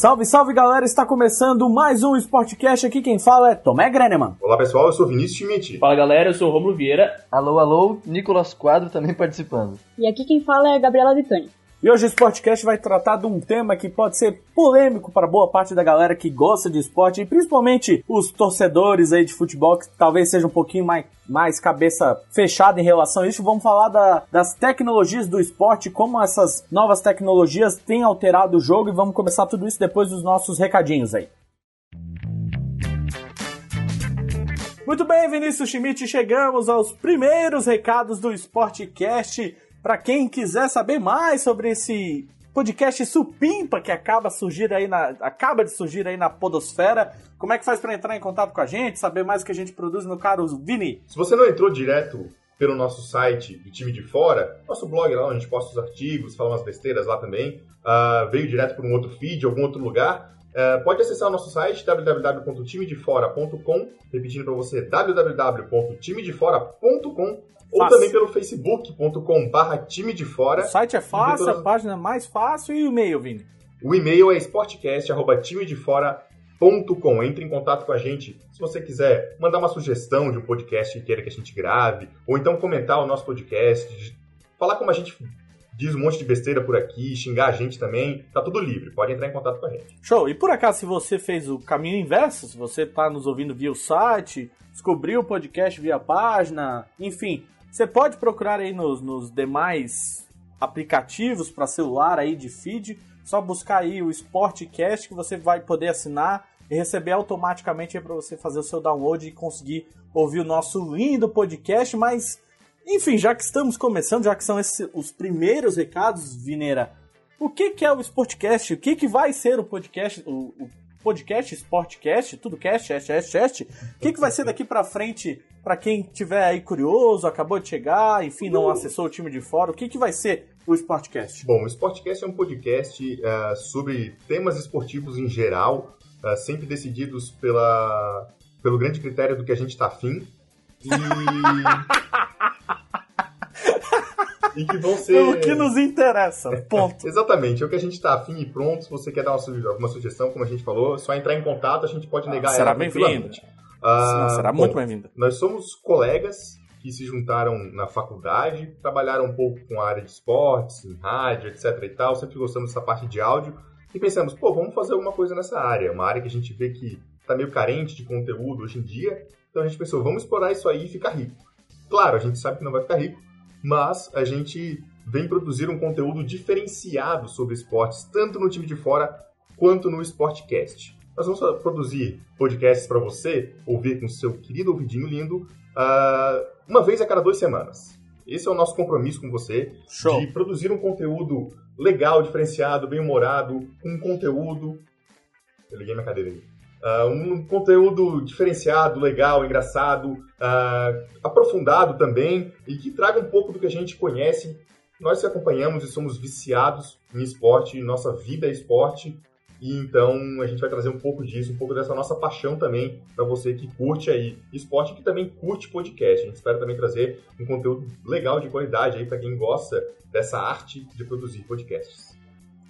Salve, salve galera, está começando mais um Sportcast. Aqui quem fala é Tomé Greneman. Olá pessoal, eu sou Vinícius Schmidt. Fala galera, eu sou o Romulo Vieira. Alô, alô, Nicolas Quadro também participando. E aqui quem fala é a Gabriela Vitoni. E hoje o Sportcast vai tratar de um tema que pode ser polêmico para boa parte da galera que gosta de esporte e principalmente os torcedores aí de futebol que talvez seja um pouquinho mais, mais cabeça fechada em relação a isso. Vamos falar da, das tecnologias do esporte, como essas novas tecnologias têm alterado o jogo e vamos começar tudo isso depois dos nossos recadinhos aí. Muito bem, Vinícius Schmidt, chegamos aos primeiros recados do Sportcast. Para quem quiser saber mais sobre esse podcast supimpa que acaba, surgir aí na, acaba de surgir aí na podosfera, como é que faz para entrar em contato com a gente, saber mais o que a gente produz, meu caro Vini? Se você não entrou direto pelo nosso site do time de fora, nosso blog lá, onde a gente posta os artigos, fala umas besteiras lá também, uh, veio direto por um outro feed, algum outro lugar, uh, pode acessar o nosso site www.timedefora.com, repetindo para você www.timedefora.com ou também pelo facebook.com/barra time de fora. O site é fácil, todas... a página é mais fácil e o e-mail, Vini? O e-mail é sportcast.timedefora.com. Entre em contato com a gente se você quiser mandar uma sugestão de um podcast que queira que a gente grave, ou então comentar o nosso podcast, falar como a gente diz um monte de besteira por aqui, xingar a gente também, tá tudo livre, pode entrar em contato com a gente. Show! E por acaso, se você fez o caminho inverso, se você tá nos ouvindo via o site, descobriu o podcast via página, enfim, você pode procurar aí nos, nos demais aplicativos para celular aí de feed, só buscar aí o Sportcast que você vai poder assinar e receber automaticamente para você fazer o seu download e conseguir ouvir o nosso lindo podcast, mas enfim, já que estamos começando, já que são esses, os primeiros recados, Vineira, o que, que é o Sportcast? O que, que vai ser o podcast, o, o podcast, Sportcast, tudo cast, cast, cast, cast? O que, que vai ser daqui para frente para quem tiver aí curioso, acabou de chegar, enfim, não uh. acessou o time de fora, o que, que vai ser o Sportcast? Bom, o Sportcast é um podcast uh, sobre temas esportivos em geral, uh, sempre decididos pela, pelo grande critério do que a gente está afim. E... e que vão ser. O que nos interessa, ponto. Exatamente, é o que a gente está afim e pronto. Se você quer dar uma, alguma sugestão, como a gente falou, é só entrar em contato, a gente pode ah, negar será ela. Será bem-vindo. Ah, será bom, muito bem-vinda. Nós somos colegas que se juntaram na faculdade, trabalharam um pouco com a área de esportes, em rádio, etc e tal, sempre gostamos dessa parte de áudio e pensamos, pô, vamos fazer alguma coisa nessa área, uma área que a gente vê que está meio carente de conteúdo hoje em dia, então a gente pensou, vamos explorar isso aí e ficar rico. Claro, a gente sabe que não vai ficar rico, mas a gente vem produzir um conteúdo diferenciado sobre esportes, tanto no time de fora quanto no Sportcast. Nós vamos produzir podcasts para você ouvir com seu querido ouvidinho lindo uh, uma vez a cada duas semanas. Esse é o nosso compromisso com você Show. de produzir um conteúdo legal, diferenciado, bem humorado, um conteúdo. Eu liguei minha cadeira aí. Uh, um conteúdo diferenciado, legal, engraçado, uh, aprofundado também e que traga um pouco do que a gente conhece. Nós que acompanhamos e somos viciados em esporte, nossa vida é esporte e então a gente vai trazer um pouco disso, um pouco dessa nossa paixão também para você que curte aí esporte e que também curte podcast. A gente espera também trazer um conteúdo legal de qualidade aí para quem gosta dessa arte de produzir podcasts.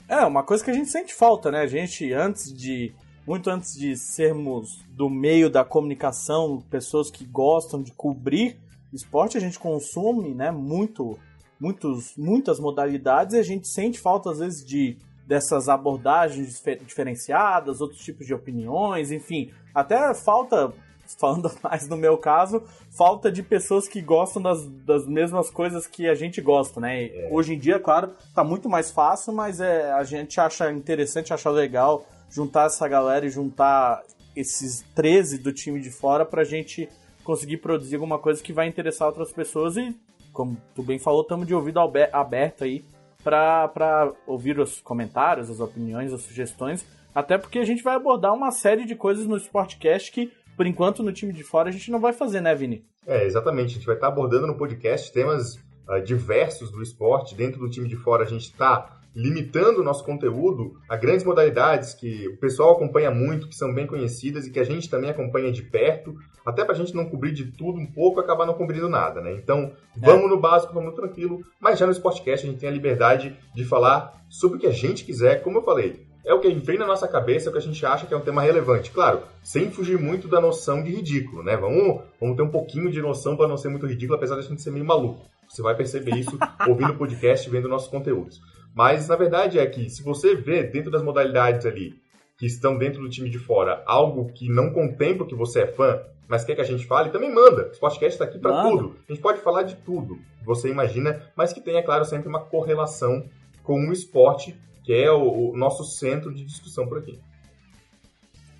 É, uma coisa que a gente sente falta, né? A gente antes de muito antes de sermos do meio da comunicação, pessoas que gostam de cobrir esporte, a gente consome, né, muito muitos muitas modalidades e a gente sente falta às vezes de dessas abordagens diferenciadas, outros tipos de opiniões, enfim. Até falta, falando mais no meu caso, falta de pessoas que gostam das, das mesmas coisas que a gente gosta, né? É. Hoje em dia, claro, tá muito mais fácil, mas é, a gente acha interessante, acha legal juntar essa galera e juntar esses 13 do time de fora pra gente conseguir produzir alguma coisa que vai interessar outras pessoas e, como tu bem falou, estamos de ouvido aberto aí para ouvir os comentários, as opiniões, as sugestões, até porque a gente vai abordar uma série de coisas no Sportcast que, por enquanto, no time de fora a gente não vai fazer, né, Vini? É, exatamente. A gente vai estar abordando no podcast temas uh, diversos do esporte. Dentro do time de fora a gente está limitando o nosso conteúdo a grandes modalidades que o pessoal acompanha muito, que são bem conhecidas e que a gente também acompanha de perto, até para a gente não cobrir de tudo um pouco e acabar não cobrindo nada, né? Então, vamos é. no básico, vamos tranquilo, mas já no Sportcast a gente tem a liberdade de falar sobre o que a gente quiser, como eu falei. é o que vem na nossa cabeça, é o que a gente acha que é um tema relevante. Claro, sem fugir muito da noção de ridículo, né? Vamos, vamos ter um pouquinho de noção para não ser muito ridículo, apesar de a gente ser meio maluco. Você vai perceber isso ouvindo o podcast e vendo nossos conteúdos. Mas, na verdade, é que se você vê dentro das modalidades ali que estão dentro do time de fora algo que não contempla que você é fã, mas quer que a gente fale, também manda. O podcast está aqui para tudo. A gente pode falar de tudo que você imagina, mas que tenha, claro, sempre uma correlação com o esporte, que é o, o nosso centro de discussão por aqui.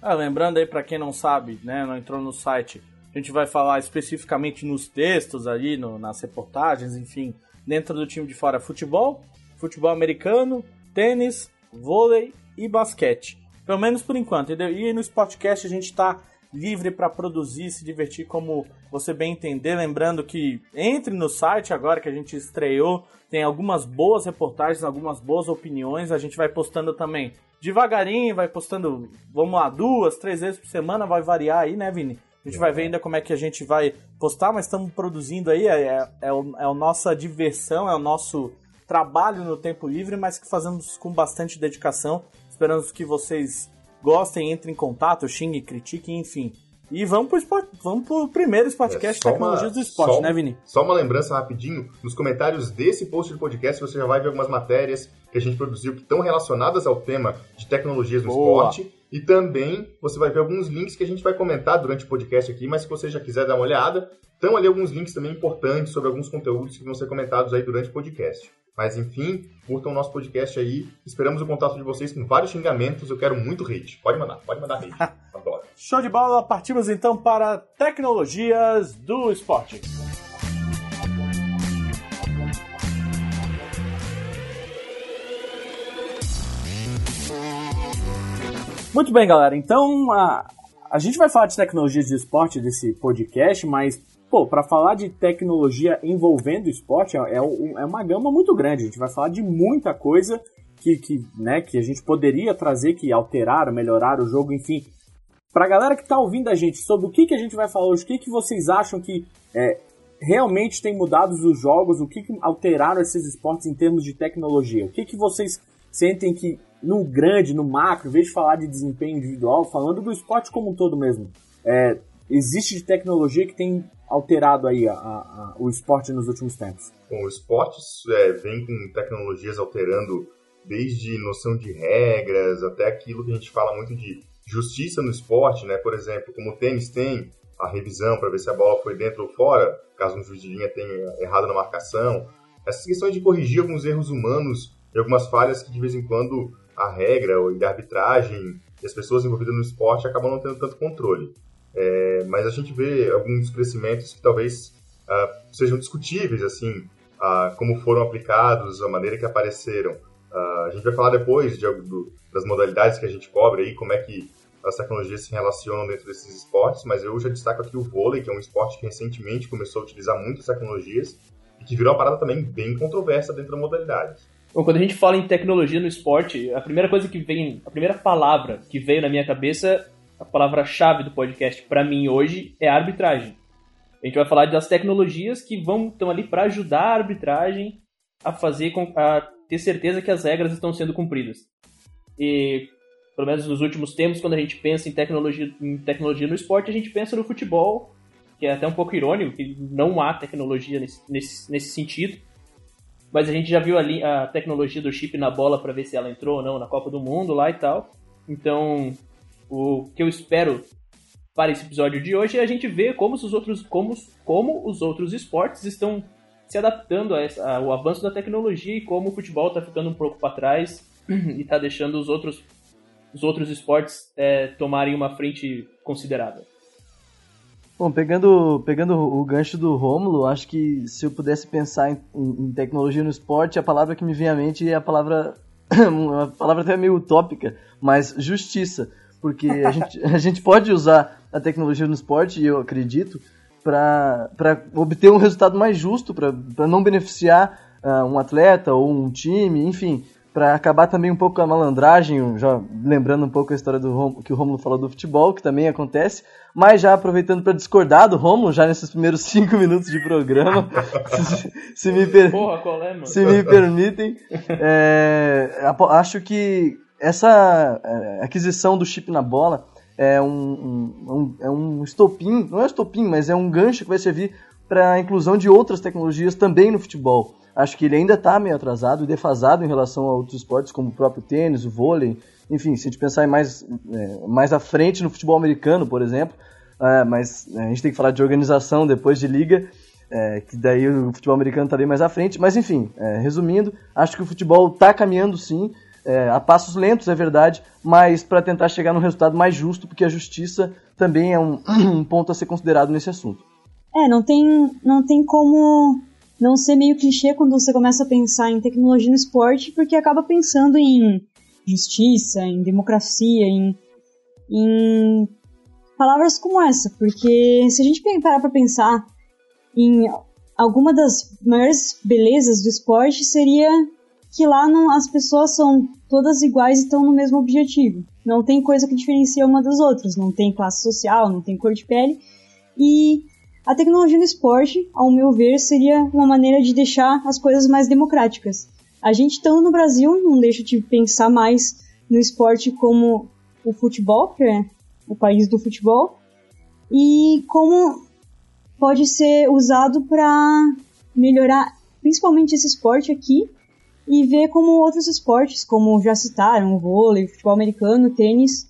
Ah, lembrando aí para quem não sabe, né, não entrou no site, a gente vai falar especificamente nos textos ali, no, nas reportagens, enfim, dentro do time de fora futebol, futebol americano, tênis, vôlei e basquete. Pelo menos por enquanto, entendeu? E no Sportcast a gente está livre para produzir, se divertir como você bem entender. Lembrando que entre no site agora que a gente estreou, tem algumas boas reportagens, algumas boas opiniões. A gente vai postando também devagarinho, vai postando, vamos lá, duas, três vezes por semana, vai variar aí, né, Vini? A gente vai ver ainda como é que a gente vai postar, mas estamos produzindo aí, é, é, é, o, é a nossa diversão, é o nosso trabalho no tempo livre, mas que fazemos com bastante dedicação. Esperamos que vocês gostem, entrem em contato, xinguem, critiquem, enfim. E vamos pro, esporte, vamos pro primeiro podcast é, Tecnologias do Esporte, só, né, Vini? Só uma lembrança rapidinho, nos comentários desse post de podcast você já vai ver algumas matérias que a gente produziu que estão relacionadas ao tema de tecnologias no Boa. esporte. E também você vai ver alguns links que a gente vai comentar durante o podcast aqui, mas se você já quiser dar uma olhada, estão ali alguns links também importantes sobre alguns conteúdos que vão ser comentados aí durante o podcast. Mas enfim, curtam o nosso podcast aí. Esperamos o contato de vocês com vários xingamentos. Eu quero muito hate. Pode mandar, pode mandar hate. Adoro. Show de bola, partimos então para tecnologias do esporte. Muito bem, galera. Então, a, a gente vai falar de tecnologias de esporte desse podcast, mas pô, para falar de tecnologia envolvendo esporte, é, é, uma gama muito grande. A gente vai falar de muita coisa que, que, né, que a gente poderia trazer, que alteraram, melhoraram o jogo, enfim. Pra galera que tá ouvindo a gente, sobre o que, que a gente vai falar hoje, o que, que vocês acham que é, realmente tem mudado os jogos, o que, que alteraram esses esportes em termos de tecnologia? O que, que vocês sentem que no grande, no macro, em vez de falar de desempenho individual, falando do esporte como um todo mesmo, é, existe de tecnologia que tem alterado aí a, a, o esporte nos últimos tempos? Bom, o esporte é, vem com tecnologias alterando desde noção de regras até aquilo que a gente fala muito de justiça no esporte, né? Por exemplo, como o tênis tem a revisão para ver se a bola foi dentro ou fora, caso um juiz de linha tenha errado na marcação. Essas questões de corrigir alguns erros humanos e algumas falhas que de vez em quando a regra ou a arbitragem e as pessoas envolvidas no esporte acabam não tendo tanto controle. É, mas a gente vê alguns crescimentos que talvez uh, sejam discutíveis, assim, uh, como foram aplicados, a maneira que apareceram. Uh, a gente vai falar depois de, das modalidades que a gente cobre aí, como é que as tecnologias se relacionam dentro desses esportes, mas eu já destaco aqui o vôlei, que é um esporte que recentemente começou a utilizar muitas tecnologias e que virou uma parada também bem controversa dentro da modalidade. Bom, quando a gente fala em tecnologia no esporte, a primeira coisa que vem, a primeira palavra que veio na minha cabeça a palavra-chave do podcast para mim hoje é arbitragem. A gente vai falar das tecnologias que vão estão ali para ajudar a arbitragem a fazer com, a ter certeza que as regras estão sendo cumpridas. E pelo menos nos últimos tempos, quando a gente pensa em tecnologia, em tecnologia no esporte, a gente pensa no futebol, que é até um pouco irônico, que não há tecnologia nesse, nesse, nesse sentido. Mas a gente já viu ali a tecnologia do chip na bola para ver se ela entrou ou não na Copa do Mundo lá e tal. Então, o que eu espero para esse episódio de hoje é a gente ver como os outros, como, como os outros esportes estão se adaptando a essa, ao avanço da tecnologia e como o futebol está ficando um pouco para trás e está deixando os outros, os outros esportes é, tomarem uma frente considerável. Bom, pegando, pegando o gancho do Rômulo, acho que se eu pudesse pensar em, em, tecnologia no esporte, a palavra que me vem à mente é a palavra, uma palavra até meio utópica, mas justiça porque a gente, a gente pode usar a tecnologia no esporte, e eu acredito, para obter um resultado mais justo, para não beneficiar uh, um atleta ou um time, enfim, para acabar também um pouco com a malandragem, já lembrando um pouco a história do Rom, que o Romulo falou do futebol, que também acontece, mas já aproveitando para discordar do Romulo, já nesses primeiros cinco minutos de programa, se, se, me, per... Porra, é, se me permitem, é, acho que essa é, aquisição do chip na bola é um, um, é um estopim, não é um estopim, mas é um gancho que vai servir para a inclusão de outras tecnologias também no futebol. Acho que ele ainda está meio atrasado e defasado em relação a outros esportes, como o próprio tênis, o vôlei. Enfim, se a gente pensar mais, é, mais à frente no futebol americano, por exemplo, é, mas é, a gente tem que falar de organização depois de liga, é, que daí o futebol americano está bem mais à frente. Mas enfim, é, resumindo, acho que o futebol está caminhando sim, é, a passos lentos, é verdade, mas para tentar chegar num resultado mais justo, porque a justiça também é um, um ponto a ser considerado nesse assunto. É, não tem, não tem como não ser meio clichê quando você começa a pensar em tecnologia no esporte, porque acaba pensando em justiça, em democracia, em, em palavras como essa. Porque se a gente parar para pensar em alguma das maiores belezas do esporte, seria que lá não, as pessoas são todas iguais e estão no mesmo objetivo. Não tem coisa que diferencia uma das outras, não tem classe social, não tem cor de pele. E a tecnologia no esporte, ao meu ver, seria uma maneira de deixar as coisas mais democráticas. A gente estando no Brasil não deixa de pensar mais no esporte como o futebol, que é o país do futebol, e como pode ser usado para melhorar principalmente esse esporte aqui e ver como outros esportes, como já citaram, vôlei, futebol americano, tênis,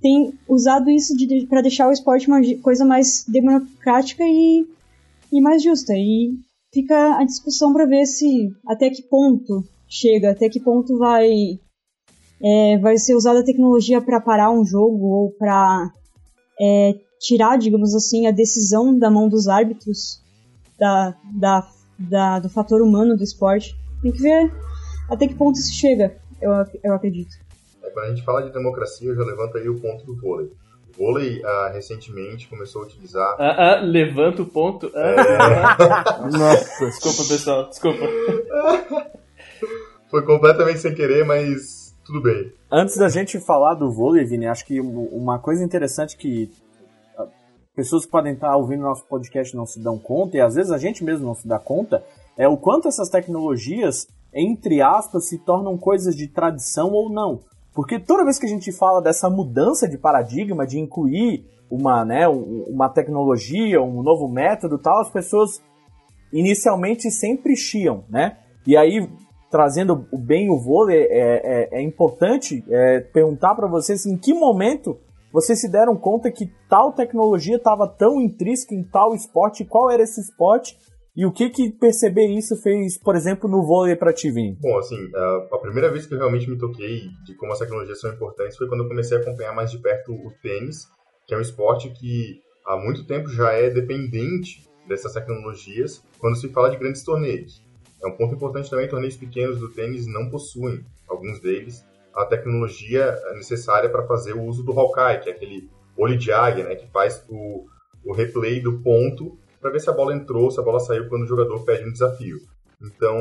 tem usado isso de, para deixar o esporte uma coisa mais democrática e, e mais justa. E fica a discussão para ver se até que ponto chega, até que ponto vai é, vai ser usada a tecnologia para parar um jogo ou para é, tirar, digamos assim, a decisão da mão dos árbitros da, da, da, do fator humano do esporte. Tem que ver até que ponto isso chega, eu, eu acredito. É, quando a gente fala de democracia, eu já levanto aí o ponto do vôlei. O vôlei, ah, recentemente, começou a utilizar... Ah, ah, levanta o ponto. É. Nossa, desculpa, pessoal, desculpa. Foi completamente sem querer, mas tudo bem. Antes da gente falar do vôlei, Vini, acho que uma coisa interessante que pessoas que podem estar ouvindo nosso podcast não se dão conta, e às vezes a gente mesmo não se dá conta, é o quanto essas tecnologias, entre aspas, se tornam coisas de tradição ou não. Porque toda vez que a gente fala dessa mudança de paradigma, de incluir uma, né, uma tecnologia, um novo método tal, as pessoas inicialmente sempre chiam, né? E aí, trazendo bem o vôlei, é, é, é importante é, perguntar para vocês em que momento vocês se deram conta que tal tecnologia estava tão intrínseca em tal esporte, qual era esse esporte e o que que perceber isso fez, por exemplo, no vôlei para ti, Vini? Bom, assim, a, primeira vez que eu realmente me toquei de como as tecnologias são importantes foi quando eu comecei a acompanhar mais de perto o tênis, que é um esporte que há muito tempo já é dependente dessas tecnologias quando se fala de grandes torneios. É um ponto importante também, torneios pequenos do tênis não possuem, alguns deles, a tecnologia necessária para fazer o uso do Hawkeye, que é aquele olho de águia, né, que faz o, o replay do ponto para ver se a bola entrou, se a bola saiu quando o jogador pede um desafio. Então,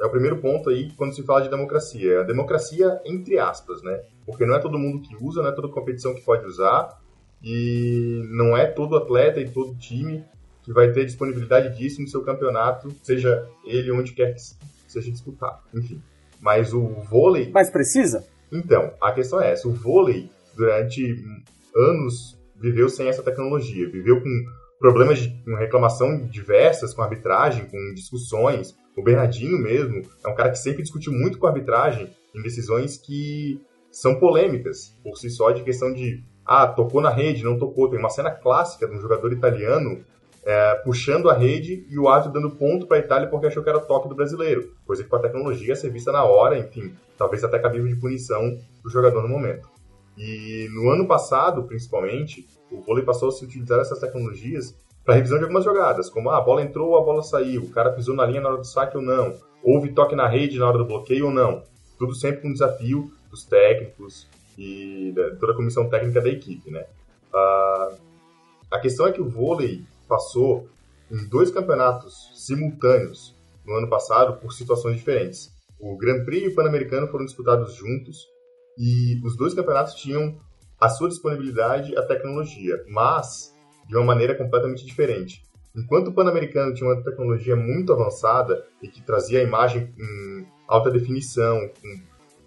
é o primeiro ponto aí quando se fala de democracia. É a democracia entre aspas, né? Porque não é todo mundo que usa, não é toda competição que pode usar e não é todo atleta e todo time que vai ter disponibilidade disso no seu campeonato, seja ele onde quer que seja disputado. Enfim. Mas o vôlei. Mas precisa? Então, a questão é essa: o vôlei, durante anos, viveu sem essa tecnologia, viveu com problemas de reclamação diversas com a arbitragem, com discussões. O Bernardinho mesmo é um cara que sempre discutiu muito com a arbitragem em decisões que são polêmicas por si só, de questão de ah, tocou na rede, não tocou. Tem uma cena clássica de um jogador italiano é, puxando a rede e o árbitro dando ponto para a Itália porque achou que era toque do brasileiro. Coisa que com a tecnologia ia ser vista na hora, enfim, talvez até cabível de punição do jogador no momento. E no ano passado, principalmente, o vôlei passou a se utilizar essas tecnologias para revisão de algumas jogadas, como ah, a bola entrou ou a bola saiu, o cara pisou na linha na hora do saque ou não, houve toque na rede na hora do bloqueio ou não. Tudo sempre com um desafio dos técnicos e da, toda a comissão técnica da equipe, né? Uh, a questão é que o vôlei passou em dois campeonatos simultâneos no ano passado por situações diferentes. O Grand Prix e o Pan-Americano foram disputados juntos e os dois campeonatos tinham a sua disponibilidade a tecnologia, mas de uma maneira completamente diferente. Enquanto o Pan-Americano tinha uma tecnologia muito avançada e que trazia a imagem em alta definição,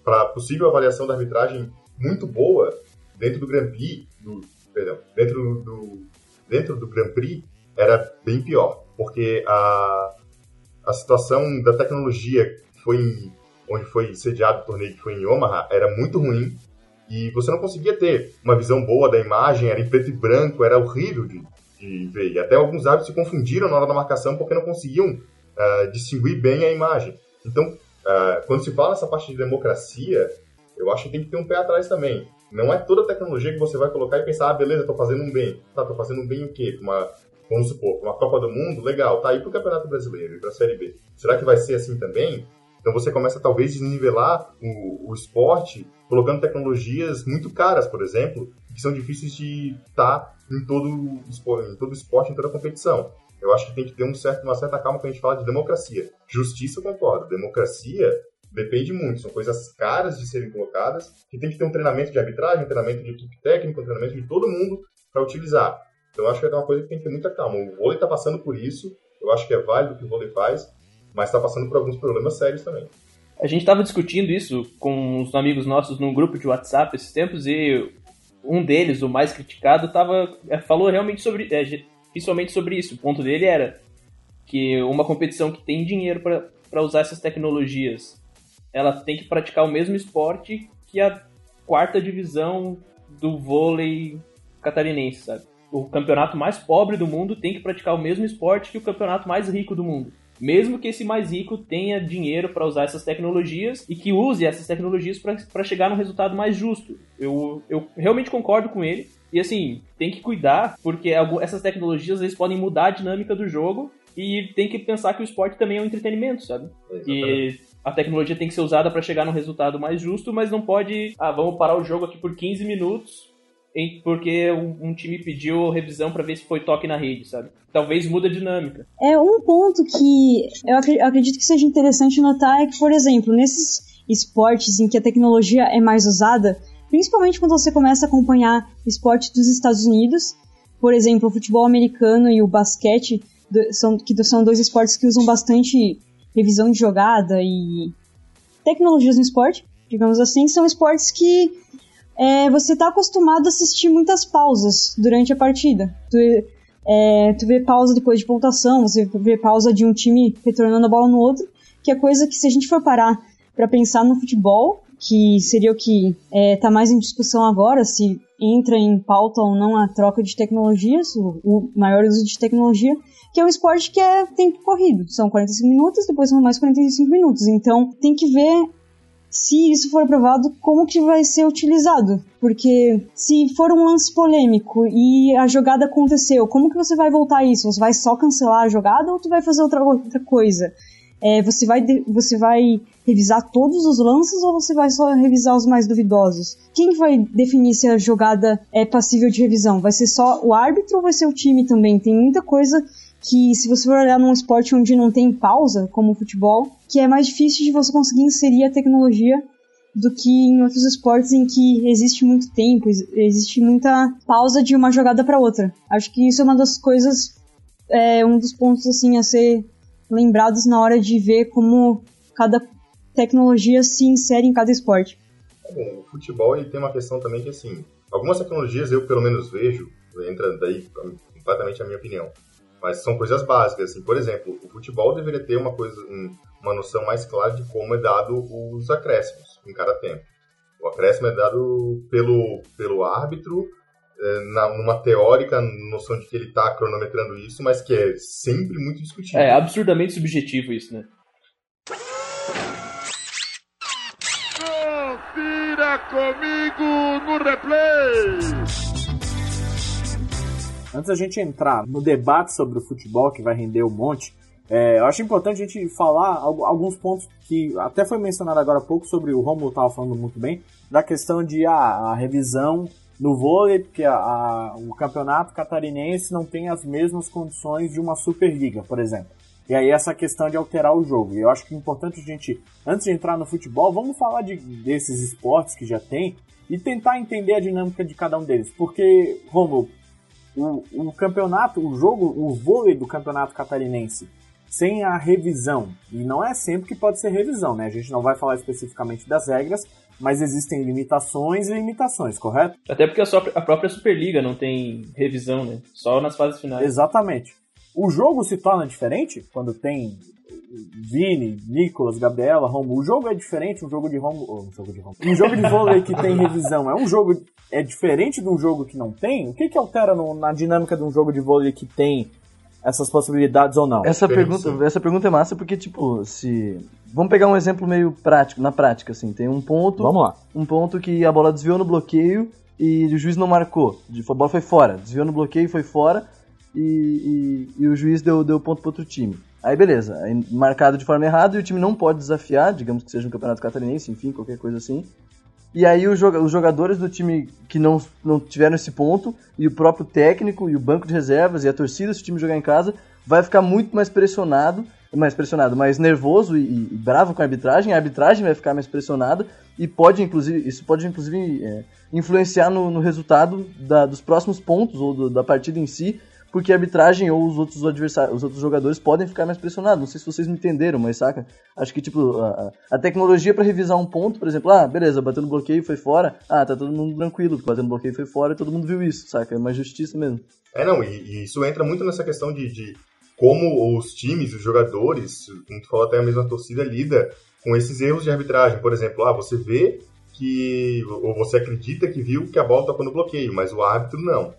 para possível avaliação da arbitragem muito boa dentro do Grand Prix, do, perdão, dentro do, dentro do Grand Prix era bem pior, porque a, a situação da tecnologia foi onde foi sediado o torneio que foi em Omaha era muito ruim e você não conseguia ter uma visão boa da imagem, era em preto e branco, era horrível de, de ver. E até alguns árbitros se confundiram na hora da marcação porque não conseguiam uh, distinguir bem a imagem. Então, uh, quando se fala nessa parte de democracia, eu acho que tem que ter um pé atrás também. Não é toda tecnologia que você vai colocar e pensar, ah, beleza, estou fazendo um bem. Tá, estou fazendo um bem o quê? Uma, vamos supor, uma Copa do Mundo, legal, tá aí pro Campeonato Brasileiro e pra Série B. Será que vai ser assim também? Então você começa talvez a desnivelar o, o esporte colocando tecnologias muito caras, por exemplo, que são difíceis de estar em todo, em todo esporte, em toda competição. Eu acho que tem que ter um certo, uma certa calma quando a gente fala de democracia. Justiça, eu concordo. Democracia depende muito. São coisas caras de serem colocadas, que tem que ter um treinamento de arbitragem, um treinamento de equipe técnica, um treinamento de todo mundo para utilizar. Então, eu acho que é uma coisa que tem que ter muita calma. O vôlei está passando por isso, eu acho que é válido o que o vôlei faz, mas está passando por alguns problemas sérios também. A gente estava discutindo isso com uns amigos nossos num grupo de WhatsApp esses tempos e um deles, o mais criticado, tava, é, falou realmente sobre, é, principalmente sobre isso. O ponto dele era que uma competição que tem dinheiro para usar essas tecnologias, ela tem que praticar o mesmo esporte que a quarta divisão do vôlei catarinense, sabe? O campeonato mais pobre do mundo tem que praticar o mesmo esporte que o campeonato mais rico do mundo mesmo que esse mais rico tenha dinheiro para usar essas tecnologias e que use essas tecnologias para chegar num resultado mais justo. Eu, eu realmente concordo com ele. E assim, tem que cuidar, porque essas tecnologias eles podem mudar a dinâmica do jogo e tem que pensar que o esporte também é um entretenimento, sabe? E a tecnologia tem que ser usada para chegar num resultado mais justo, mas não pode, ah, vamos parar o jogo aqui por 15 minutos porque um, time pediu revisão para ver se foi toque na rede, sabe? Talvez muda a dinâmica. É um ponto que eu acredito que seja interessante notar é que, por exemplo, nesses esportes em que a tecnologia é mais usada, principalmente quando você começa a acompanhar esportes dos Estados Unidos, por exemplo, o futebol americano e o basquete, que são dois esportes que usam bastante revisão de jogada e tecnologias no esporte, digamos assim, são esportes que é, você está acostumado a assistir muitas pausas durante a partida. Tu, é, tu vê pausa depois de pontuação, você vê pausa de um time retornando a bola no outro, que é coisa que se a gente for parar para pensar no futebol, que seria o que está é, mais em discussão agora, se entra em pauta ou não a troca de tecnologias, o, o maior uso de tecnologia, que é um esporte que é tempo corrido. São 45 minutos, depois são mais 45 minutos. Então tem que ver se isso for aprovado, como que vai ser utilizado? Porque se for um lance polêmico e a jogada aconteceu, como que você vai voltar isso? Você vai só cancelar a jogada ou tu vai fazer outra, outra coisa? É, você, vai, você vai revisar todos os lances ou você vai só revisar os mais duvidosos? Quem vai definir se a jogada é passível de revisão? Vai ser só o árbitro ou vai ser o time também? Tem muita coisa que se você for olhar num esporte onde não tem pausa, como o futebol, que é mais difícil de você conseguir inserir a tecnologia do que em outros esportes em que existe muito tempo, existe muita pausa de uma jogada para outra. Acho que isso é uma das coisas, é, um dos pontos assim a ser lembrados na hora de ver como cada tecnologia se insere em cada esporte. É o futebol ele tem uma questão também que assim, algumas tecnologias eu pelo menos vejo, entra daí completamente a minha opinião mas são coisas básicas. Assim, por exemplo, o futebol deveria ter uma coisa, uma noção mais clara de como é dado os acréscimos em cada tempo. O acréscimo é dado pelo, pelo árbitro, é, na, numa teórica noção de que ele está cronometrando isso, mas que é sempre muito discutível. É absurdamente subjetivo isso, né? Confira comigo no replay! Antes da gente entrar no debate sobre o futebol, que vai render um monte, é, eu acho importante a gente falar alguns pontos que até foi mencionado agora há pouco sobre o Romulo estava falando muito bem, da questão de ah, a revisão no vôlei, porque a, a, o campeonato catarinense não tem as mesmas condições de uma Superliga, por exemplo. E aí essa questão de alterar o jogo. E eu acho que é importante a gente, antes de entrar no futebol, vamos falar de, desses esportes que já tem e tentar entender a dinâmica de cada um deles. Porque, Romulo, o, o campeonato, o jogo, o vôlei do campeonato catarinense sem a revisão. E não é sempre que pode ser revisão, né? A gente não vai falar especificamente das regras, mas existem limitações e limitações, correto? Até porque a, própria Superliga não tem revisão, né? Só nas fases finais. Exatamente. O jogo se torna diferente quando tem Vini, Nicolas, Gabriela, Romulo. O jogo é diferente, um jogo de Romulo, oh, um jogo de Romulo. Um jogo de vôlei que tem revisão é um jogo é diferente de um jogo que não tem? O que que altera no- na dinâmica de um jogo de vôlei que tem essas possibilidades ou não? Essa pergunta, essa pergunta é massa porque, tipo, se. Vamos pegar um exemplo meio prático, na prática, assim. Tem um ponto. Vamos lá. Um ponto que a bola desviou no bloqueio e o juiz não marcou. A bola foi fora. Desviou no bloqueio, foi fora. E, e- e o juiz deu, deu ponto pro outro time. Aí beleza, aí marcado de forma errada e o time não pode desafiar, digamos que seja um campeonato catarinense, enfim, qualquer coisa assim. E aí os jogadores do time que não, não tiveram esse ponto, e o próprio técnico, e o banco de reservas, e a torcida, se o time jogar em casa, vai ficar muito mais pressionado, mais pressionado, mais nervoso e, e bravo com a arbitragem, a arbitragem vai ficar mais pressionada, e pode, inclusive, isso pode inclusive é, influenciar no, no resultado da- dos próximos pontos, ou do- da partida em si, porque a arbitragem ou os outros adversários, os outros jogadores podem ficar mais pressionados. Não sei se vocês me entenderam, mas saca? Acho que tipo a, a- tecnologia para revisar um ponto, por exemplo, ah, beleza, bateu no bloqueio, foi fora. Ah, tá todo mundo tranquilo, bateu no bloqueio, foi fora, e todo mundo viu isso, saca? É uma justiça mesmo. É, não, e, e isso entra muito nessa questão de, de como os times, os jogadores, como tu falou, até a mesma torcida lida com esses erros de arbitragem. Por exemplo, ah, você vê que, ou você acredita que viu que a bola tocou no bloqueio, mas o árbitro não.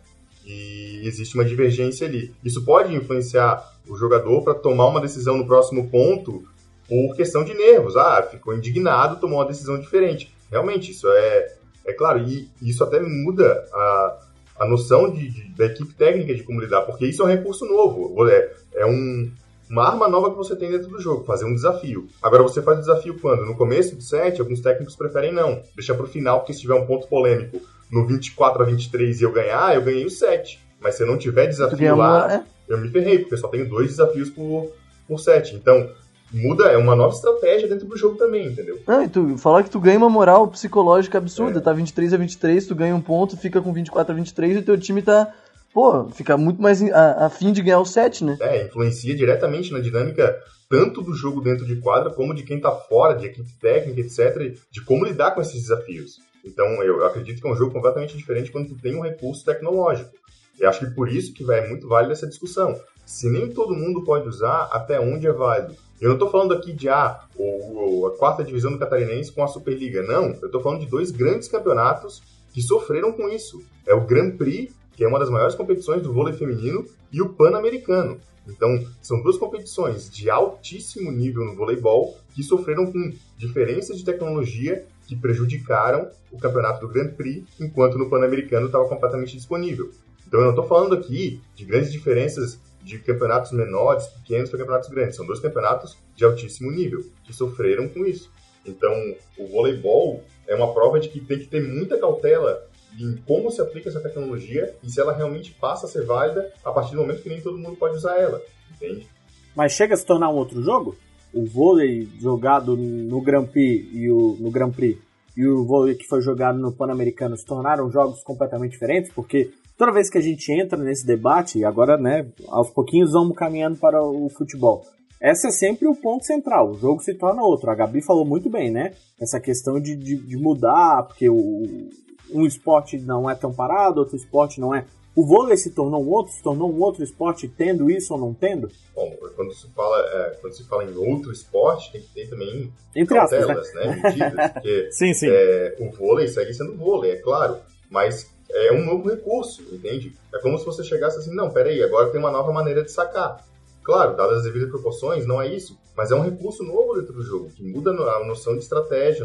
E existe uma divergência ali. Isso pode influenciar o jogador para tomar uma decisão no próximo ponto por questão de nervos. Ah, ficou indignado, tomou uma decisão diferente. Realmente, isso é, é claro, e isso até muda a, a noção de, de- da equipe técnica de como lidar, porque isso é um recurso novo. É, é um, uma arma nova que você tem dentro do jogo, fazer um desafio. Agora, você faz o desafio quando? No começo do set, alguns técnicos preferem não. Deixar pro final, porque se tiver um ponto polêmico no 24 a 23 e eu ganhar, eu ganhei o set. Mas se eu não tiver desafio lá, é, eu me ferrei, porque eu só tenho dois desafios por, por set. Então, muda, é uma nova estratégia dentro do jogo também, entendeu? Não, e tu falar que tu ganha uma moral psicológica absurda, É. tá 23 a 23, tu ganha um ponto, fica com 24 a 23 e teu time tá, pô, fica muito mais em- a, a fim de ganhar o set, né? É, influencia diretamente na dinâmica tanto do jogo dentro de quadra, como de quem tá fora, de equipe técnica, etc., de como lidar com esses desafios. Então, eu acredito que é um jogo completamente diferente quando tu tem um recurso tecnológico. E acho que por isso que vai é muito válida essa discussão. Se nem todo mundo pode usar, até onde é válido? Eu não estou falando aqui de ah, o, o- a quarta divisão do Catarinense com a Superliga. Não, eu estou falando de dois grandes campeonatos que sofreram com isso. É o Grand Prix, que é uma das maiores competições do vôlei feminino, e o Pan-Americano. Então, são duas competições de altíssimo nível no voleibol que sofreram com diferenças de tecnologia que prejudicaram o campeonato do Grand Prix, enquanto no Pan-Americano estava completamente disponível. Então, eu não estou falando aqui de grandes diferenças de campeonatos menores, pequenos para campeonatos grandes. São dois campeonatos de altíssimo nível que sofreram com isso. Então, o voleibol é uma prova de que tem que ter muita cautela em como se aplica essa tecnologia e se ela realmente passa a ser válida a partir do momento que nem todo mundo pode usar ela, entende? Mas chega a se tornar um outro jogo? O vôlei jogado no Grand Prix e o, no Grand Prix e o vôlei que foi jogado no Pan-Americano se tornaram jogos completamente diferentes? Porque toda vez que a gente entra nesse debate, e agora, né, aos pouquinhos vamos caminhando para o futebol. Essa é sempre o ponto central, o jogo se torna outro. A Gabi falou muito bem, né? Essa questão de, de, de mudar, porque o, um esporte não é tão parado, outro esporte não é. O vôlei se tornou um outro, se tornou um outro esporte tendo isso ou não tendo? Bom, quando se fala, é, quando se fala em outro esporte, tem que ter também Entre aspas, né? cautelas, né? Medidas, porque Sim, sim. é, o vôlei segue sendo vôlei, é claro, mas é um novo recurso, entende? É como se você chegasse assim, não, peraí, agora tem uma nova maneira de sacar. Claro, dadas as devidas proporções, não é isso, mas é um recurso novo dentro do jogo, que muda a noção de estratégia,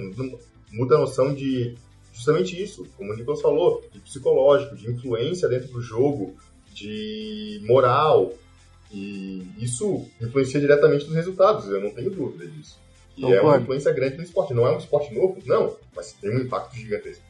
muda a noção de justamente isso, como o Nicolas falou, de psicológico, de influência dentro do jogo, de moral, e isso influencia diretamente nos resultados, eu não tenho dúvida disso. E é uma Concordo. influência grande no esporte. Não é um esporte novo? Não, mas tem um impacto gigantesco.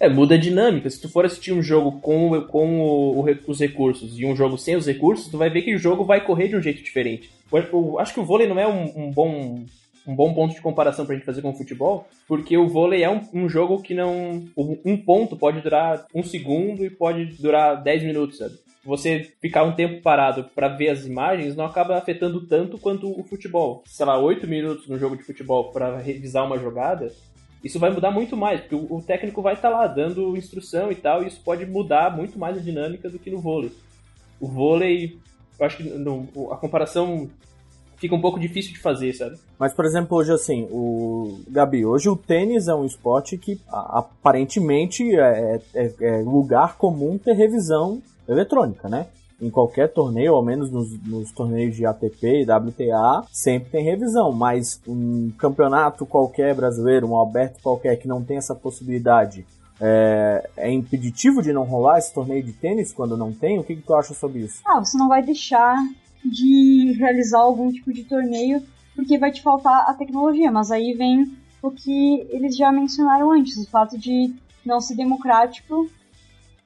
É, muda a dinâmica. Se tu for assistir um jogo com, com o- o os recursos e um jogo sem os recursos, tu vai ver que o jogo vai correr de um jeito diferente. Eu, eu acho que o vôlei não é um, um bom um bom ponto de comparação pra gente fazer com o futebol, porque o vôlei é um, um jogo que não... Um ponto pode durar um segundo e pode durar 10 minutos, sabe? você ficar um tempo parado para ver as imagens não acaba afetando tanto quanto o futebol. Sei lá, oito minutos no jogo de futebol para revisar uma jogada, isso vai mudar muito mais, porque o técnico vai estar tá lá dando instrução e tal, e isso pode mudar muito mais a dinâmica do que no vôlei. O vôlei, eu acho que no, a comparação fica um pouco difícil de fazer, sabe? Mas, por exemplo, hoje assim, o Gabi, hoje o tênis é um esporte que aparentemente é, é, é lugar comum ter revisão eletrônica, né? Em qualquer torneio, ao menos nos, nos, torneios de ATP e WTA, sempre tem revisão. Mas um campeonato qualquer brasileiro, um aberto qualquer que não tem essa possibilidade, é, é, impeditivo de não rolar esse torneio de tênis quando não tem? O que, que tu acha sobre isso? Ah, você não vai deixar de realizar algum tipo de torneio porque vai te faltar a tecnologia, mas aí vem o que eles já mencionaram antes, o fato de não ser democrático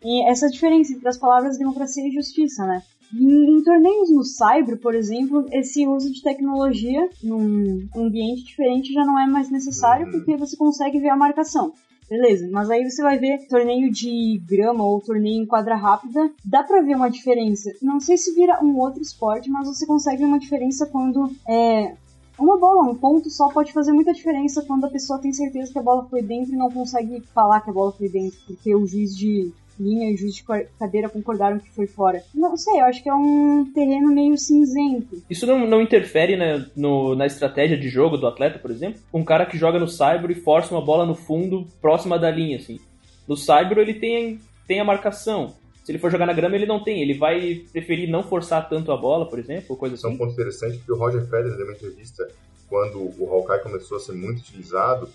e essa diferença entre as palavras democracia e justiça, né? Em, em, torneios no Cyber, por exemplo, esse uso de tecnologia num ambiente diferente já não é mais necessário uhum. porque você consegue ver a marcação. Beleza, mas aí você vai ver torneio de grama ou torneio em quadra rápida, dá pra ver uma diferença. Não sei se vira um outro esporte, mas você consegue uma diferença quando é, uma bola, um ponto só pode fazer muita diferença quando a pessoa tem certeza que a bola foi dentro e não consegue falar que a bola foi dentro, porque o juiz de linha e o juiz de cadeira concordaram que foi fora. Não sei, eu acho que é um terreno meio cinzento. Isso não, não interfere né, no, na estratégia de jogo do atleta, por exemplo? Um cara que joga no cyber e força uma bola no fundo, próxima da linha, assim. No cyber ele tem, tem a marcação. Se ele for jogar na grama, ele não tem. Ele vai preferir não forçar tanto a bola, por exemplo, ou coisa assim. É um ponto interessante, porque o Roger Federer deu uma entrevista quando o Hawkeye começou a ser muito utilizado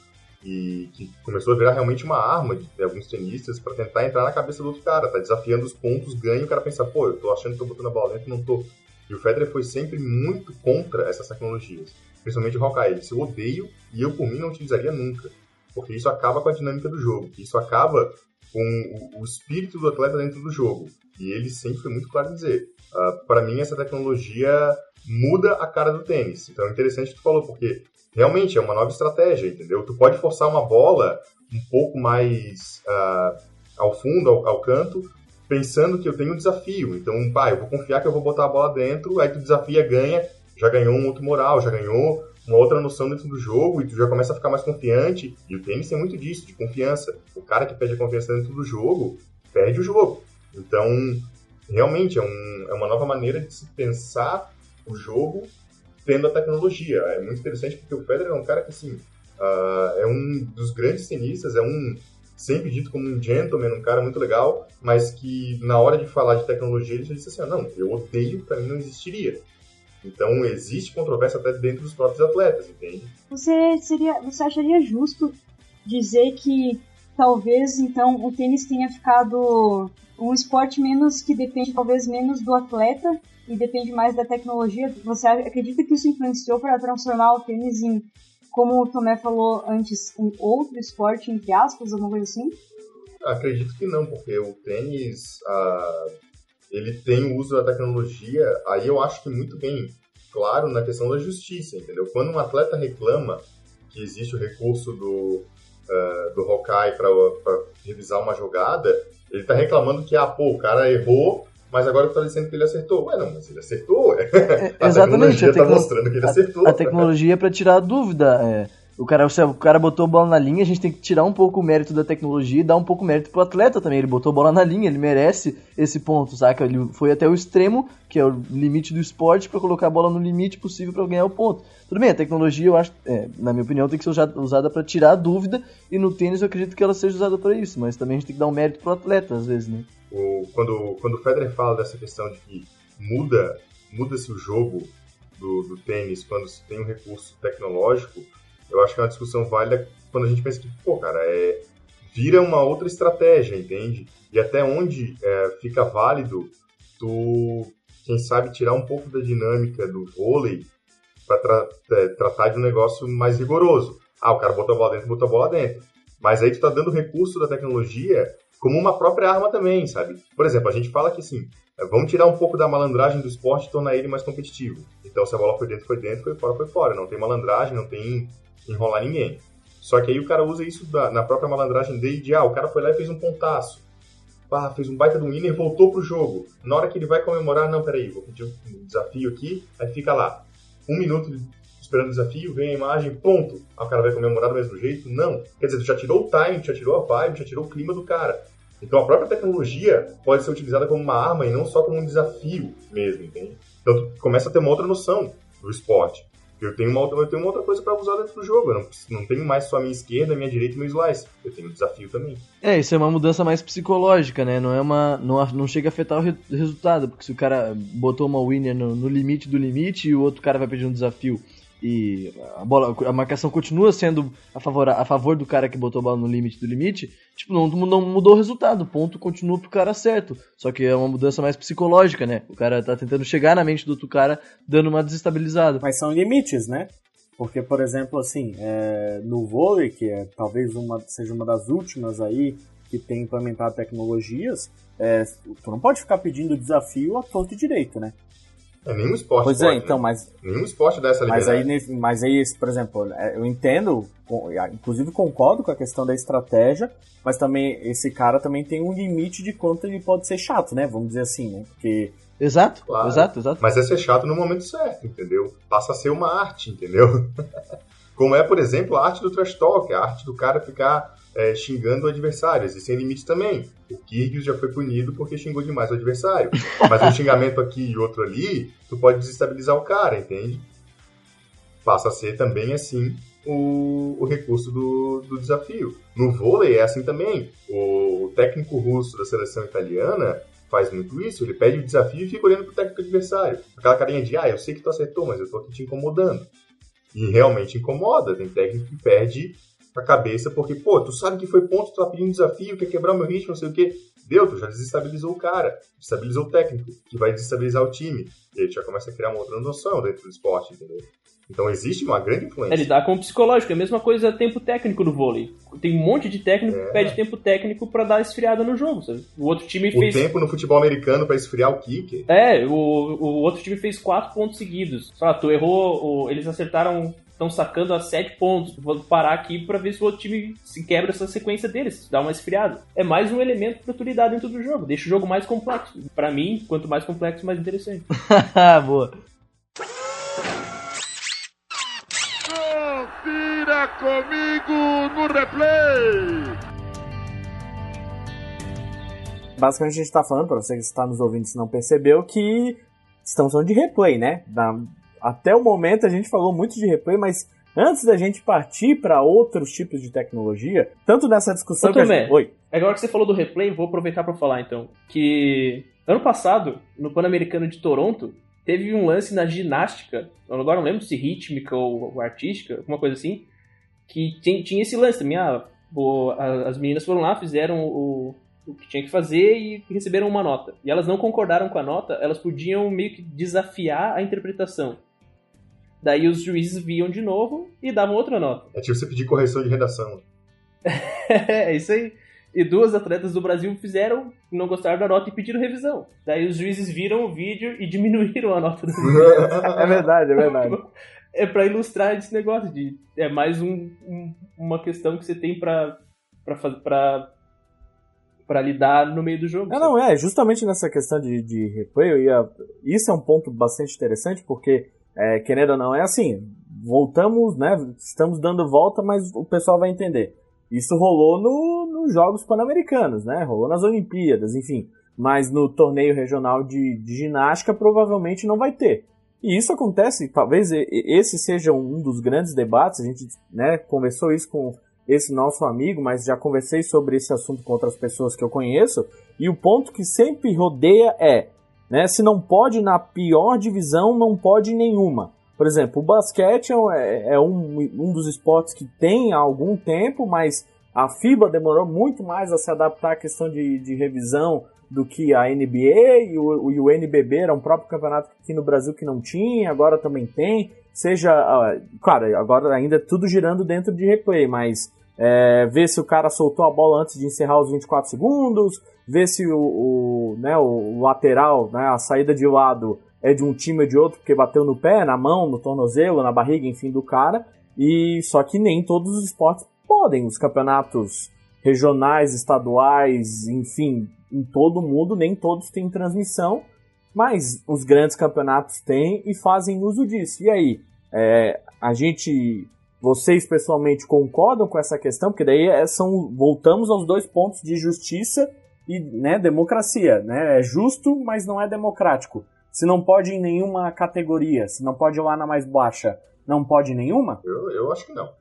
e que começou a virar realmente uma arma de, de alguns tenistas para tentar entrar na cabeça do outro cara, tá desafiando os pontos, ganha o cara pensa, pô, eu tô achando que tô botando a bola dentro, não tô. E o Federer foi sempre muito contra essas tecnologias, principalmente o Hawkeye. Ele disse, eu odeio e eu por mim não utilizaria nunca, porque isso acaba com a dinâmica do jogo, isso acaba com o, o espírito do atleta dentro do jogo. E ele sempre foi muito claro em dizer, uh, ah, para mim essa tecnologia muda a cara do tênis. Então é interessante que tu falou, porque realmente é uma nova estratégia, entendeu? Tu pode forçar uma bola um pouco mais uh, ao fundo, ao, ao, canto, pensando que eu tenho um desafio. Então, pai, eu vou confiar que eu vou botar a bola dentro, aí tu desafia, ganha, já ganhou um outro moral, já ganhou uma outra noção dentro do jogo e tu já começa a ficar mais confiante. E o tênis tem muito disso, de confiança. O cara que perde a confiança dentro do jogo, perde o jogo. Então, realmente, é, um, é uma nova maneira de se pensar o jogo tendo a tecnologia. É muito interessante porque o Federer é um cara que, assim, uh, é um dos grandes tenistas, é um sempre dito como um gentleman, um cara muito legal, mas que na hora de falar de tecnologia ele já disse assim, ah, não, eu odeio, para mim não existiria. Então existe controvérsia até dentro dos próprios atletas, entende? Você seria, você acharia justo dizer que talvez então o tênis tenha ficado um esporte menos que depende talvez menos do atleta e depende mais da tecnologia. Você acredita que isso influenciou para transformar o tênis em, como o Tomé falou antes, um outro esporte, entre aspas, alguma coisa assim? Acredito que não, porque o tênis, ah, ele tem o uso da tecnologia, aí eu acho que muito bem claro na questão da justiça, entendeu? Quando um atleta reclama que existe o recurso do, uh, do Hawkeye para revisar uma jogada, ele está reclamando que, ah, pô, o cara errou, mas agora tá dizendo que ele acertou. Ué, não, mas ele acertou. É, a exatamente. A tecnologia tá mostrando que ele acertou. A, a tecnologia é pra tirar a dúvida. É. O cara, o cara botou a bola na linha, a gente tem que tirar um pouco o mérito da tecnologia e dar um pouco o mérito pro atleta também. Ele botou a bola na linha, ele merece esse ponto, saca? Ele foi até o extremo, que é o limite do esporte, para colocar a bola no limite possível para ganhar o ponto. Tudo bem, a tecnologia, eu acho, é, na minha opinião, tem que ser usada para tirar a dúvida, e no tênis eu acredito que ela seja usada para isso, mas também a gente tem que dar um mérito pro atleta, às vezes, né? O, quando, quando o Federer fala dessa questão de que muda muda-se o jogo do, do tênis quando se tem um recurso tecnológico, eu acho que é uma discussão válida quando a gente pensa que, pô, cara, é, vira uma outra estratégia, entende? E até onde é, fica válido tu, quem sabe, tirar um pouco da dinâmica do vôlei para tra é, tratar de um negócio mais rigoroso. Ah, o cara botou a bola dentro, botou a bola dentro. Mas aí tu tá dando recurso da tecnologia como uma própria arma também, sabe? Por exemplo, a gente fala que assim, é, vamos tirar um pouco da malandragem do esporte e tornar ele mais competitivo. Então, se a bola foi dentro, foi dentro, foi fora, foi fora. Não tem malandragem, não tem enrolar ninguém. Só que aí o cara usa isso da, na própria malandragem dele de, ah, o cara foi lá e fez um pontaço. ah, fez um baita do winner, voltou pro jogo. Na hora que ele vai comemorar, não, peraí, vou pedir um desafio aqui, aí fica lá. Um minuto esperando o desafio, vem a imagem, ponto. Aí o cara vai comemorar do mesmo jeito? Não. Quer dizer, tu já tirou o time, já tirou a vibe, já tirou o clima do cara. Então a própria tecnologia pode ser utilizada como uma arma e não só como um desafio mesmo, entende? Então tu começa a ter uma outra noção do esporte. Eu tenho uma eu tenho uma outra coisa para usar dentro do jogo. Eu não, não tenho mais só a minha esquerda, a minha direita e meu slice. Eu tenho um desafio também. É, isso é uma mudança mais psicológica, né? Não é uma. Não, não chega a afetar o re- resultado, porque se o cara botou uma winner no, no limite do limite e o outro cara vai pedir um desafio e a bola, a marcação continua sendo a favor, a favor do cara que botou a bola no limite do limite, tipo, não, não mudou o resultado, o ponto continua pro cara certo. Só que é uma mudança mais psicológica, né? O cara tá tentando chegar na mente do outro cara, dando uma desestabilizada. Mas são limites, né? Porque, por exemplo, assim, é, no vôlei, que é talvez uma, seja uma das últimas aí que tem implementado tecnologias, é, tu não pode ficar pedindo desafio a torto e direito, né? É nenhum esporte. Pois pode, é, então, né? mas, Nenhum esporte dá essa mas, aí, mas aí, por exemplo, é, eu entendo, inclusive concordo com a questão da estratégia, mas também esse cara também tem um limite de quanto ele pode ser chato, né? Vamos dizer assim, né? Porque Exato, Claro. exato, exato. Mas é ser chato no momento certo, entendeu? Passa a ser uma arte, entendeu? Como é, por exemplo, a arte do trash talk, a arte do cara ficar é, xingando o adversário. Existem limites também. O Kyrgios já foi punido porque xingou demais o adversário. Mas um xingamento aqui e outro ali, tu pode desestabilizar o cara, entende? Passa a ser também, assim, o, o recurso do, do desafio. No vôlei é assim também. O técnico russo da seleção italiana faz muito isso. Ele pede o desafio e fica olhando pro técnico adversário. Aquela carinha de, ah, eu sei que tu acertou, mas eu tô aqui te incomodando. E realmente incomoda. Tem técnico que perde a cabeça porque, pô, tu sabe que foi ponto, tu tá pedindo desafio, quer quebrar o meu ritmo, não sei o quê. Deu, tu já desestabilizou o cara, desestabilizou o técnico, que vai desestabilizar o time. E aí tu já começa a criar uma outra noção dentro do esporte, entendeu? Então existe uma grande É influência. lidar com o psicológico, é a mesma coisa tempo técnico no vôlei. Tem um monte de técnico É. que pede tempo técnico pra dar esfriada no jogo, sabe? O outro time O fez. tempo no futebol americano para esfriar o kicker. É, o, o outro time fez quatro pontos seguidos. Lá, tu errou, o- eles acertaram, estão sacando a sete pontos. Vou parar aqui pra ver se o outro time se quebra essa sequência deles, dá uma esfriada. É mais um elemento pra tu lidar dentro do jogo, deixa o jogo mais complexo. Pra mim, quanto mais complexo, mais interessante. Boa. Confira comigo no replay. basicamente a gente tá falando, pra você que está nos ouvindo se não percebeu, que estamos falando de replay, né? Da- até o momento a gente falou muito de replay, mas antes da gente partir para outros tipos de tecnologia, tanto nessa discussão Ô, que a gente... Oi. Agora que você falou do replay, vou aproveitar pra falar então. Que ano passado, no Pan-Americano de Toronto, teve um lance na ginástica, agora não lembro se rítmica ou, artística, alguma coisa assim, que tinha, esse lance também. Ah, as meninas foram lá, fizeram o, o que tinha que fazer e receberam uma nota. E elas não concordaram com a nota, elas podiam meio que desafiar a interpretação. Daí os juízes viam de novo e davam outra nota. É tipo você pedir correção de redação. É, isso aí. E duas atletas do Brasil fizeram, não gostaram da nota e pediram revisão. Daí os juízes viram o vídeo e diminuíram a nota do É verdade, é verdade. É pra ilustrar esse negócio de. É mais um, um- uma questão que você tem pra, pra, faz- pra, pra lidar no meio do jogo. É, não, é, justamente nessa questão de, de replay, eu ia, isso é um ponto bastante interessante, porque, é, querendo ou não, é assim, voltamos, né, estamos dando volta, mas o pessoal vai entender. Isso rolou no, nos Jogos Pan-Americanos, né, rolou nas Olimpíadas, enfim, mas no torneio regional de, de ginástica provavelmente não vai ter. E isso acontece, talvez esse seja um dos grandes debates, a gente, né, conversou isso com esse nosso amigo, mas já conversei sobre esse assunto com outras pessoas que eu conheço, e o ponto que sempre rodeia é, né, se não pode na pior divisão, não pode nenhuma. Por exemplo, o basquete é, um- é- é um, um dos esportes que tem há algum tempo, mas a FIBA demorou muito mais a se adaptar à questão de, de revisão do que a NBA e o, e o NBB era um próprio campeonato aqui no Brasil que não tinha, agora também tem. Seja, ah, claro, agora ainda é tudo girando dentro de replay, mas é, ver se o cara soltou a bola antes de encerrar os 24 segundos, ver se o, o, né, o lateral, né, a saída de lado é de um time ou de outro porque bateu no pé, na mão, no tornozelo, na barriga, enfim, do cara. E só que nem todos os esportes podem. Os campeonatos regionais, estaduais, enfim, em todo mundo, nem todos têm transmissão, mas os grandes campeonatos têm e fazem uso disso. E aí, é, a gente, vocês pessoalmente concordam com essa questão? Porque daí é, são, voltamos aos dois pontos de justiça e né, democracia. Né? É justo, mas não é democrático. Se não pode em nenhuma categoria, se não pode ir lá na mais baixa, não pode nenhuma? Eu, eu acho que não,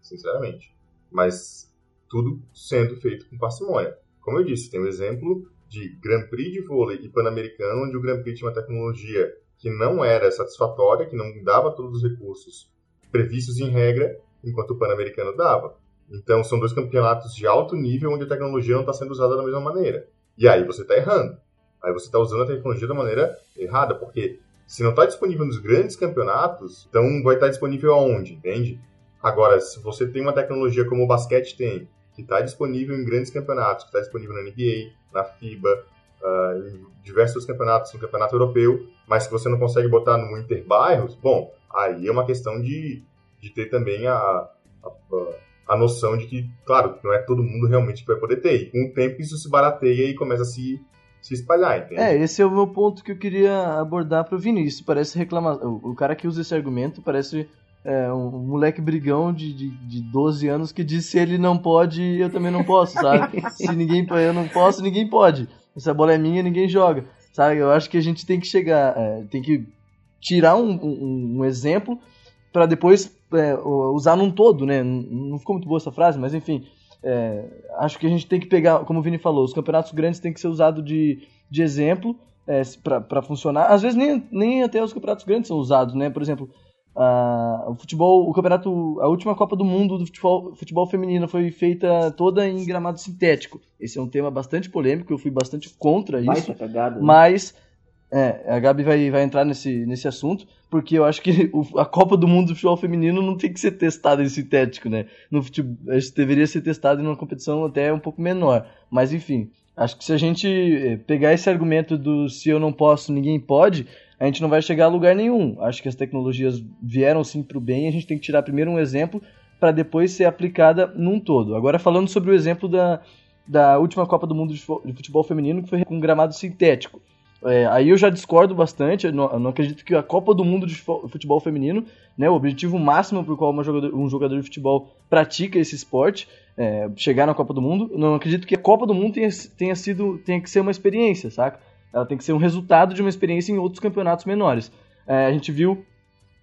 sinceramente. Mas tudo sendo feito com parcimônia. Como eu disse, tem o um exemplo de Grand Prix de vôlei e Pan-Americano, onde o Grand Prix tinha uma tecnologia que não era satisfatória, que não dava todos os recursos previstos em regra, enquanto o Pan-Americano dava. Então, são dois campeonatos de alto nível onde a tecnologia não está sendo usada da mesma maneira. E aí você está errando. Aí você está usando a tecnologia da maneira errada, porque se não está disponível nos grandes campeonatos, então vai estar tá disponível aonde, entende? Agora, se você tem uma tecnologia como o basquete tem, que está disponível em grandes campeonatos, que está disponível na NBA, na FIBA, uh, em diversos campeonatos, no campeonato europeu, mas que você não consegue botar no Interbairros, bom, aí é uma questão de, de ter também a, a, a noção de que, claro, não é todo mundo realmente que vai poder ter. E com o tempo isso se barateia e começa a se, se espalhar, entende? É, esse é o meu ponto que eu queria abordar para o Vinícius. Parece reclamar. O, cara que usa esse argumento parece é, um moleque brigão de, de, de 12 anos que diz se ele não pode, eu também não posso, sabe? se ninguém eu não posso, ninguém pode. Essa bola é minha, ninguém joga. Sabe? Eu acho que a gente tem que chegar, é, tem que tirar um, um, um exemplo para depois é, usar num todo, né? Não ficou muito boa essa frase, mas enfim. É, acho que a gente tem que pegar, como o Vini falou, os campeonatos grandes têm que ser usados de, de exemplo é, para funcionar. Às vezes nem, nem até os campeonatos grandes são usados, né? Por exemplo, Uh, o futebol, o campeonato, a última Copa do Mundo do futebol, futebol feminino foi feita toda em gramado sintético. Esse é um tema bastante polêmico, eu fui bastante contra isso. Cagada, né? Mas é, a Gabi vai, vai entrar nesse, nesse assunto, porque eu acho que a Copa do Mundo do futebol feminino não tem que ser testada em sintético, né? No futebol, deveria ser testado em uma competição até um pouco menor. Mas enfim, acho que se a gente eh, pegar esse argumento do se eu não posso, ninguém pode, a gente não vai chegar a lugar nenhum. Acho que as tecnologias vieram sim para o bem, a gente tem que tirar primeiro um exemplo para depois ser aplicada num todo. Agora falando sobre o exemplo da, da última Copa do Mundo de futebol feminino, que foi com gramado sintético. É, aí eu já discordo bastante, eu não, eu não, acredito que a Copa do Mundo de futebol feminino, né, o objetivo máximo para o qual jogador, um jogador de futebol pratica esse esporte, é, chegar na Copa do Mundo, não acredito que a Copa do Mundo tenha, tenha sido, tenha que ser uma experiência, saca? Ela tem que ser um resultado de uma experiência em outros campeonatos menores. É, a gente viu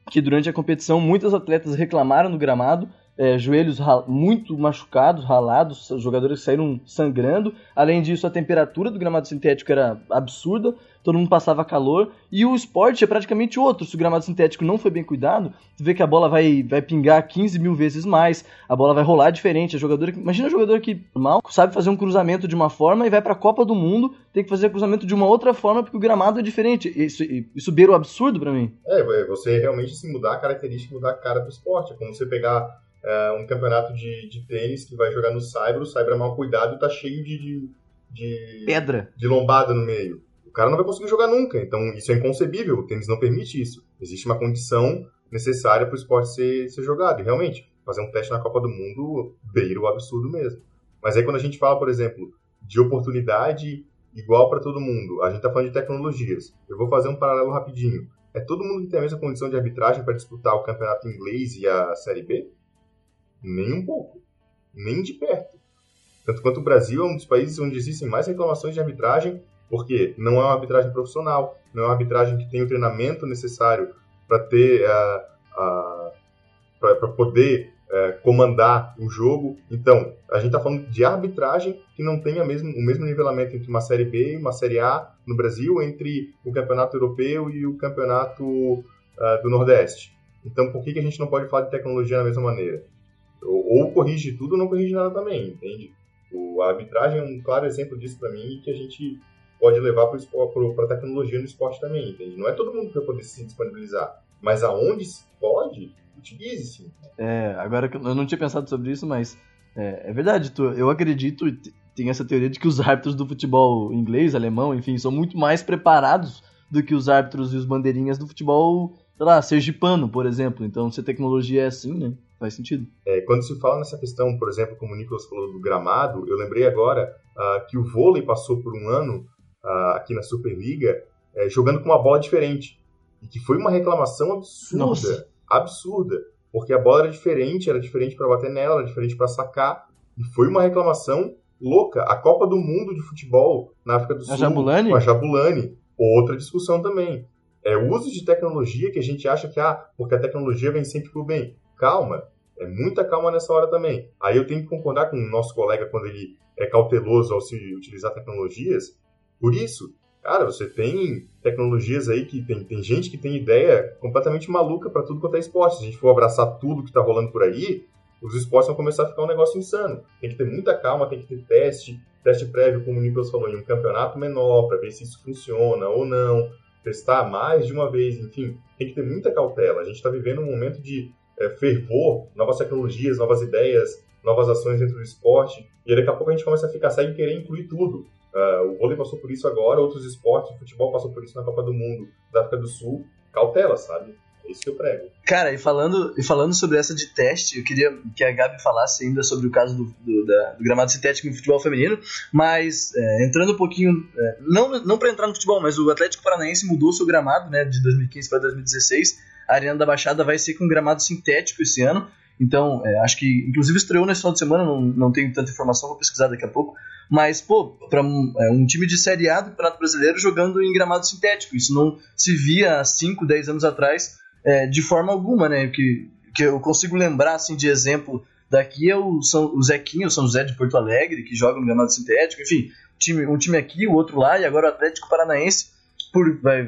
que durante a competição muitos atletas reclamaram do gramado, é, joelhos muito machucados, ralados, jogadores saíram sangrando. Além disso, a temperatura do gramado sintético era absurda, todo mundo passava calor. E o esporte é praticamente outro. Se o gramado sintético não foi bem cuidado, tu vê que a bola vai, vai pingar 15 mil vezes mais, a bola vai rolar diferente. A jogador, imagina um jogador que mal sabe fazer um cruzamento de uma forma e vai para a Copa do Mundo, tem que fazer cruzamento de uma outra forma porque o gramado é diferente. Isso, isso beira o absurdo para mim. É, você realmente se mudar a característica, mudar a cara do esporte. É como você pegar é, um campeonato de, de tênis que vai jogar no Cyber, o Cyber é mal cuidado e tá cheio de, de, de, pedra, de lombada no meio. O cara não vai conseguir jogar nunca, então isso é inconcebível, o tênis não permite isso. Existe uma condição necessária para o esporte ser, ser jogado, e realmente, fazer um teste na Copa do Mundo beira o absurdo mesmo. Mas aí quando a gente fala, por exemplo, de oportunidade igual para todo mundo, a gente está falando de tecnologias. Eu vou fazer um paralelo rapidinho. É todo mundo que tem a mesma condição de arbitragem para disputar o campeonato inglês e a Série B? Nem um pouco. Nem de perto. Tanto quanto o Brasil é um dos países onde existem mais reclamações de arbitragem, porque não é uma arbitragem profissional, não é uma arbitragem que tem o treinamento necessário para ter uh, uh, para poder uh, comandar o jogo. Então, a gente está falando de arbitragem que não tem mesmo, o mesmo nivelamento entre uma Série B e uma Série A no Brasil, entre o Campeonato Europeu e o Campeonato do Nordeste. Então, por que, que a gente não pode falar de tecnologia da mesma maneira? Ou corrige tudo ou não corrige nada também, entende? O, a arbitragem é um claro exemplo disso para mim que a gente pode levar para a tecnologia no esporte também, entende? Não é todo mundo que vai poder se disponibilizar, mas aonde se pode, utilize sim. É, agora eu não tinha pensado sobre isso, mas é, é verdade, tu, eu acredito e tem essa teoria de que os árbitros do futebol inglês, alemão, enfim, são muito mais preparados do que os árbitros e os bandeirinhas do futebol, sei lá, sergipano, por exemplo. Então, se a tecnologia é assim, né? faz sentido. É, quando se fala nessa questão, por exemplo, como o Nicolas falou do gramado, eu lembrei agora uh, que o vôlei passou por um ano uh, aqui na Superliga uh, jogando com uma bola diferente. E que foi uma reclamação absurda. Nossa. Absurda. Porque a bola era diferente, era diferente para bater nela, era diferente para sacar. E foi uma reclamação louca. A Copa do Mundo de Futebol na África do Sul. A Jabulani? Com a Jabulani. Outra discussão também. É o uso de tecnologia que a gente acha que, ah, porque a tecnologia vem sempre pro bem. Calma, é muita calma nessa hora também. Aí eu tenho que concordar com o nosso colega quando ele é cauteloso ao se utilizar tecnologias. Por isso, cara, você tem tecnologias aí que tem, tem gente que tem ideia completamente maluca para tudo quanto é esporte. Se a gente for abraçar tudo que tá rolando por aí, os esportes vão começar a ficar um negócio insano. Tem que ter muita calma, tem que ter teste, teste prévio, como o Nicolas falou, em um campeonato menor, para ver se isso funciona ou não, testar mais de uma vez, enfim, tem que ter muita cautela. A gente está vivendo um momento de é, fervor, novas tecnologias, novas ideias, novas ações dentro do esporte, e daqui a pouco a gente começa a ficar e querer incluir tudo. Uh, o vôlei passou por isso agora, outros esportes, o futebol passou por isso na Copa do Mundo da África do Sul. Cautela, sabe? É isso que eu prego. Cara, e falando, e falando sobre essa de teste, eu queria que a Gabi falasse ainda sobre o caso do, do, da, do gramado sintético no futebol feminino, mas é, entrando um pouquinho, é, não, não para entrar no futebol, mas o Atlético Paranaense mudou seu gramado né, de 2015 para 2016. A Arena da Baixada vai ser com gramado sintético esse ano. Então, é, acho que inclusive estreou nesse final de semana, não, não tenho tanta informação, vou pesquisar daqui a pouco. Mas, pô, para um, é, um, time de Série A do Campeonato Brasileiro jogando em gramado sintético, isso não se via há 5, 10 anos atrás é, de forma alguma, né? Que, que eu consigo lembrar, assim, de exemplo daqui é o, São, o Zequinho, o São José de Porto Alegre, que joga no gramado sintético, enfim, time, um time aqui, o outro lá, e agora o Atlético Paranaense por, vai,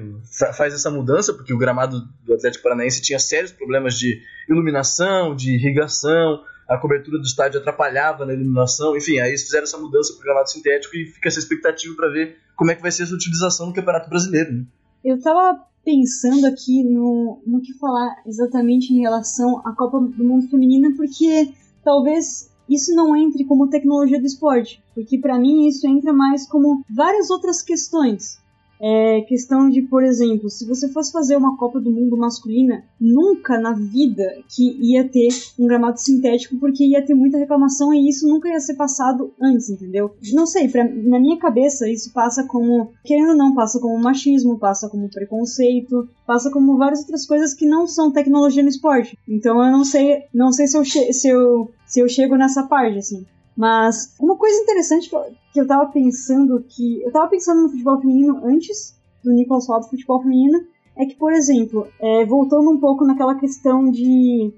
faz essa mudança, porque o gramado do Atlético Paranaense tinha sérios problemas de iluminação, de irrigação, a cobertura do estádio atrapalhava na iluminação, enfim, aí eles fizeram essa mudança para o gramado sintético e fica essa expectativa para ver como é que vai ser essa utilização no Campeonato Brasileiro. Né? Eu tava pensando aqui no, no que falar exatamente em relação à Copa do Mundo Feminina, porque talvez isso não entre como tecnologia do esporte, porque para mim isso entra mais como várias outras questões. É questão de, por exemplo, se você fosse fazer uma Copa do Mundo masculina, nunca na vida que ia ter um gramado sintético, porque ia ter muita reclamação e isso nunca ia ser passado antes, entendeu? Não sei, pra, na minha cabeça isso passa como, querendo ou não, passa como machismo, passa como preconceito, passa como várias outras coisas que não são tecnologia no esporte. Então eu não sei, não sei se eu, se eu, se eu chego nessa parte, assim. Mas uma coisa interessante que eu, tava pensando que. Eu tava pensando no futebol feminino antes do Nicolas falar do futebol feminino. É que, por exemplo, é, voltando um pouco naquela questão de.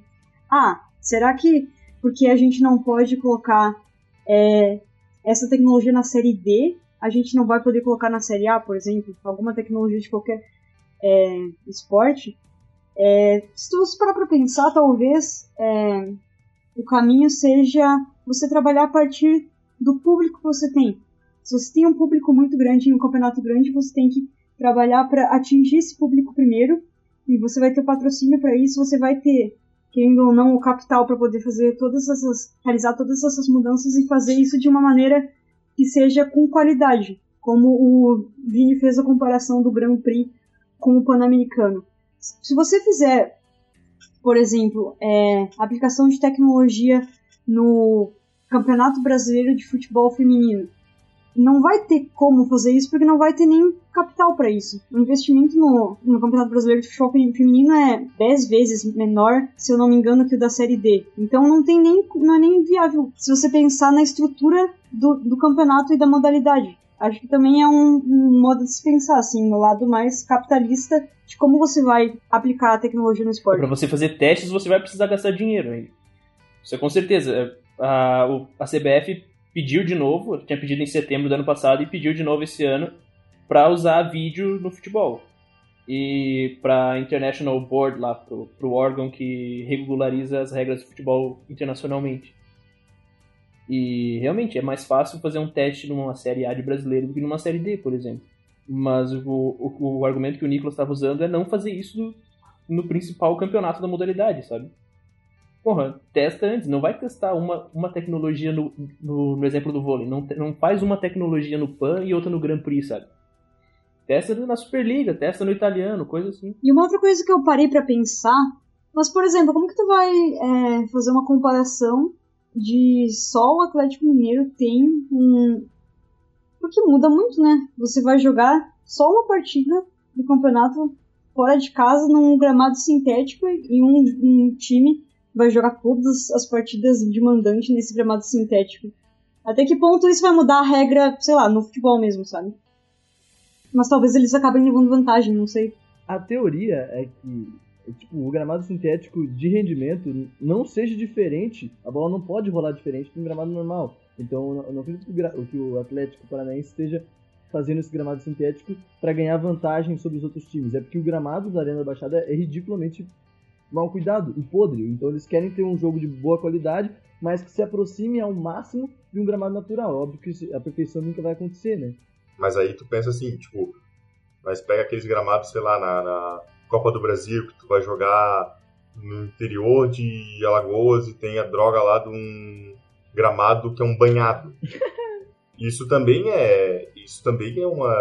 Ah, será que porque a gente não pode colocar é, essa tecnologia na série D, a gente não vai poder colocar na série A, por exemplo, alguma tecnologia de qualquer é, esporte? É, se você parar pra pensar, talvez é, o caminho seja você trabalhar a partir do público que você tem. Se você tem um público muito grande um campeonato grande, você tem que trabalhar para atingir esse público primeiro e você vai ter patrocínio para isso, você vai ter, querendo ou não, o capital para poder fazer todas essas, realizar todas essas mudanças e fazer isso de uma maneira que seja com qualidade, como o Vini fez a comparação do Grand Prix com o Pan-Americano. Se você fizer, por exemplo, é, aplicação de tecnologia no Campeonato Brasileiro de Futebol Feminino. Não vai ter como fazer isso porque não vai ter nem capital para isso. O investimento no, no Campeonato Brasileiro de Futebol Feminino é 10 vezes menor, se eu não me engano, que o da Série D. Então não tem nem não é nem viável se você pensar na estrutura do, do campeonato e da modalidade. Acho que também é um, um modo de se pensar, assim, no lado mais capitalista de como você vai aplicar a tecnologia no esporte. Para você fazer testes, você vai precisar gastar dinheiro. Hein? Isso é com certeza a, a CBF pediu de novo, tinha pedido em setembro do ano passado e pediu de novo esse ano para usar vídeo no futebol. E para International Board lá, pro, pro órgão que regulariza as regras de futebol internacionalmente. E realmente é mais fácil fazer um teste numa série A de brasileiro do que numa série D, por exemplo. Mas o, o, o argumento que o Nicolas estava usando é não fazer isso no, no principal campeonato da modalidade, sabe? Porra, testa antes. Não vai testar uma, uma tecnologia no, no, no exemplo do vôlei. Não, não faz uma tecnologia no PAN e outra no Grand Prix, sabe? Testa na Superliga, testa no italiano, coisa assim. E uma outra coisa que eu parei para pensar Mas, por exemplo, como que tu vai é, fazer uma comparação de só o Atlético Mineiro tem um. Porque muda muito, né? Você vai jogar só uma partida do campeonato fora de casa num gramado sintético e um, um time vai jogar todas as partidas de mandante nesse gramado sintético. Até que ponto isso vai mudar a regra, sei lá, no futebol mesmo, sabe? Mas talvez eles acabem levando vantagem, não sei. A teoria é que tipo, o gramado sintético de rendimento não seja diferente, a bola não pode rolar diferente um gramado normal. Então, eu não acredito que o Atlético Paranaense esteja fazendo esse gramado sintético para ganhar vantagem sobre os outros times. É porque o gramado da Arena da Baixada é ridiculamente mal cuidado e podre. Então, eles querem ter um jogo de boa qualidade, mas que se aproxime ao máximo de um gramado natural. Óbvio que a perfeição nunca vai acontecer, né? Mas aí tu pensa assim, tipo, mas pega aqueles gramados, sei lá, na, na Copa do Brasil, que tu vai jogar no interior de Alagoas e tem a droga lá de um gramado que é um banhado. Isso também é, isso também é uma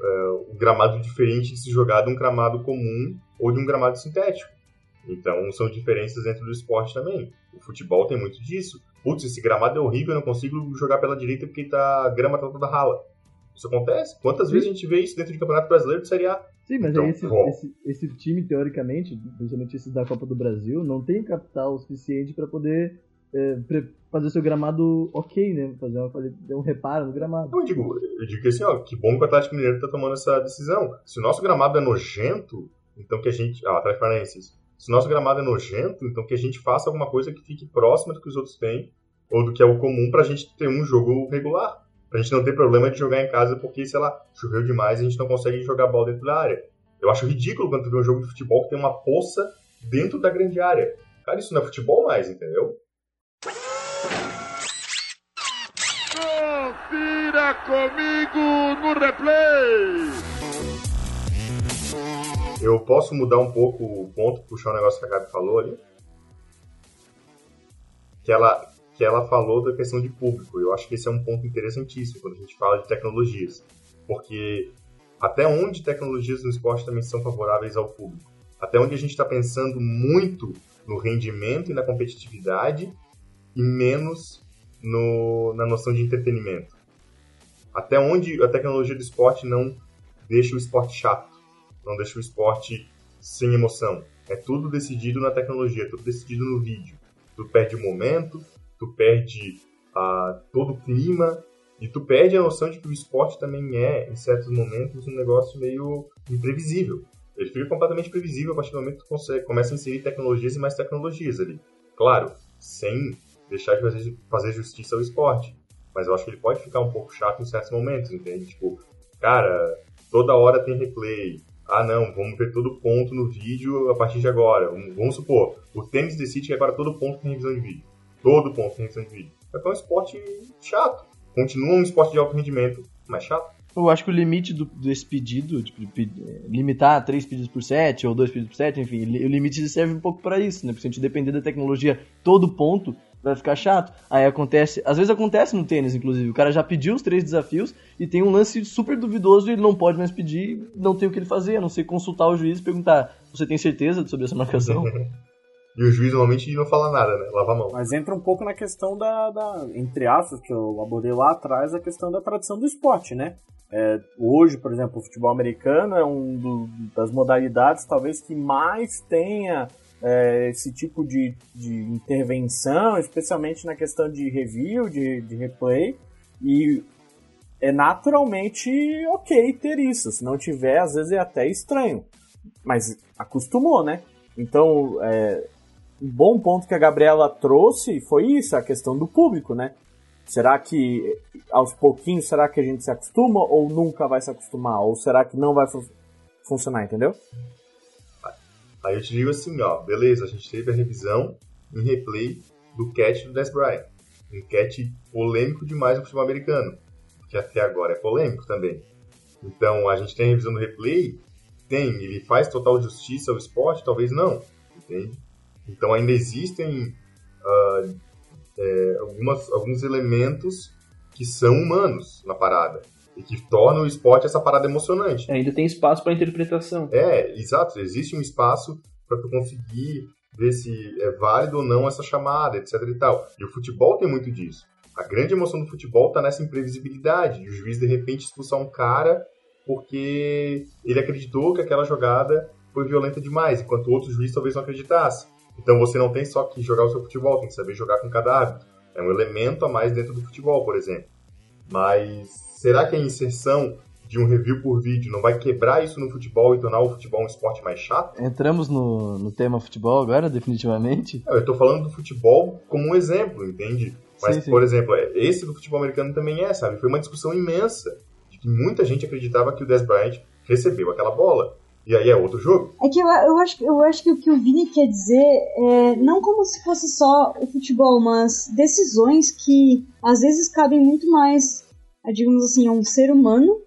é, um gramado diferente de se jogar de um gramado comum ou de um gramado sintético. Então são diferenças dentro do esporte também. O futebol tem muito disso. Putz, esse gramado é horrível, eu não consigo jogar pela direita porque tá, a grama tá toda rala. Isso acontece. Quantas Sim. vezes a gente vê isso dentro de Campeonato Brasileiro de Série A? Sim, mas então, esse, esse, esse, time, teoricamente, principalmente esse da Copa do Brasil, não tem capital suficiente para poder é, fazer seu gramado ok, né? Fazer, uma, fazer um reparo no gramado. Eu digo, eu digo que assim, ó, que bom que o Atlético Mineiro está tomando essa decisão. Se o nosso gramado é nojento, então que a gente. Ah, Atlético Paranaense. Se nosso gramado é nojento, então que a gente faça alguma coisa que fique próxima do que os outros têm, ou do que é o comum, para a gente ter um jogo regular pra gente não ter problema de jogar em casa porque, sei lá, choveu demais e a gente não consegue jogar bola dentro da área. Eu acho ridículo quando tu vê um jogo de futebol que tem uma poça dentro da grande área. Cara, isso não é futebol mais, entendeu? Confira comigo no replay! Eu posso mudar um pouco o ponto, puxar um negócio que a Gabi falou ali? Que ela, que ela falou da questão de público. Eu acho que esse é um ponto interessantíssimo quando a gente fala de tecnologias, porque até onde tecnologias no esporte também são favoráveis ao público? Até onde a gente está pensando muito no rendimento e na competitividade e menos no, na noção de entretenimento? Até onde a tecnologia do esporte não deixa o esporte chato, não deixa o esporte sem emoção? É tudo decidido na tecnologia, é tudo decidido no vídeo. Tu perde o momento, tu perde uh, todo o clima e tu perde a noção de que o esporte também é, em certos momentos, um negócio meio imprevisível. Ele fica completamente previsível a partir do momento que tu começa a inserir tecnologias e mais tecnologias ali. Claro, sem deixar de fazer, fazer justiça ao esporte. Mas eu acho que ele pode ficar um pouco chato em certos momentos, entende? Tipo, cara, toda hora tem replay. Ah, não, vamos ver todo ponto no vídeo a partir de agora. Vamos supor, o tênis decide que agora todo ponto tem revisão de vídeo todo ponto de retenção de vídeo. É um esporte chato. Continua um esporte de alto rendimento, mas chato. Eu acho que o limite do, desse pedido, tipo, limitar três pedidos por set ou dois pedidos por set, enfim, o limite serve um pouco para isso, né? Porque se a gente depender da tecnologia todo ponto, vai ficar chato. Aí acontece, às vezes acontece no tênis, inclusive, o cara já pediu os três desafios e tem um lance super duvidoso e ele não pode mais pedir, não tem o que ele fazer, a não ser consultar o juiz e perguntar: você tem certeza sobre essa marcação? E o juiz normalmente não fala nada, né? Lava a mão. Mas entra um pouco na questão da, da entre aspas, que eu abordei lá atrás, a questão da tradição do esporte, né? É, hoje, por exemplo, o futebol americano é um das modalidades talvez que mais tenha é, esse tipo de, de intervenção, especialmente na questão de review, de, de replay, e é naturalmente ok ter isso. Se não tiver, às vezes é até estranho. Mas acostumou, né? Então, é, um bom ponto que a Gabriela trouxe foi isso, a questão do público, né? Será que aos pouquinhos, será que a gente se acostuma ou nunca vai se acostumar? Ou será que não vai fu funcionar, entendeu? Aí eu te digo assim, ó, beleza, a gente teve a revisão em replay do catch do Des Bryant. Um catch polêmico demais no futebol americano, que até agora é polêmico também. Então, a gente tem a revisão do replay, tem, ele faz total justiça ao esporte? Talvez não, entende? Então ainda existem uh, é, algumas, alguns elementos que são humanos na parada e que tornam o esporte essa parada emocionante. É, ainda tem espaço para interpretação. É, exato. Existe um espaço para tu conseguir ver se é válido ou não essa chamada, etc e tal. E o futebol tem muito disso. A grande emoção do futebol está nessa imprevisibilidade, de o juiz de repente expulsar um cara porque ele acreditou que aquela jogada foi violenta demais, enquanto outros juízes talvez não acreditassem. Então você não tem só que jogar o seu futebol, tem que saber jogar com cada árbitro. É um elemento a mais dentro do futebol, por exemplo. Mas será que a inserção de um review por vídeo não vai quebrar isso no futebol e tornar o futebol um esporte mais chato? Entramos no, no tema futebol agora, definitivamente? Eu estou falando do futebol como um exemplo, entende? Mas, sim, sim. por exemplo, é, esse do futebol americano também é, sabe? Foi uma discussão imensa de que muita gente acreditava que o Dez Bryant recebeu aquela bola. E aí é outro jogo. É que eu, eu, acho, eu acho que o que o Vini quer dizer é não como se fosse só o futebol, mas decisões que às vezes cabem muito mais, digamos assim, a um ser humano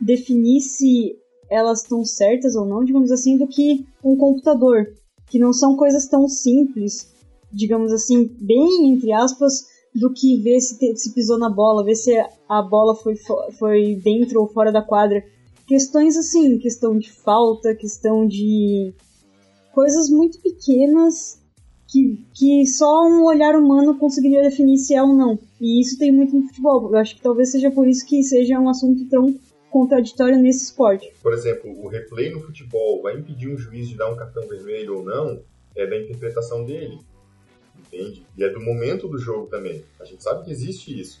definir se elas estão certas ou não, digamos assim, do que um computador. Que não são coisas tão simples, digamos assim, bem entre aspas, do que ver se, te, se pisou na bola, ver se a bola foi, foi dentro ou fora da quadra. Questões assim, questão de falta, questão de coisas muito pequenas que, que só um olhar humano conseguiria definir se é ou não. E isso tem muito no futebol. Eu acho que talvez seja por isso que seja um assunto tão contraditório nesse esporte. Por exemplo, o replay no futebol vai impedir um juiz de dar um cartão vermelho ou não? É da interpretação dele entende? E é do momento do jogo também. A gente sabe que existe isso.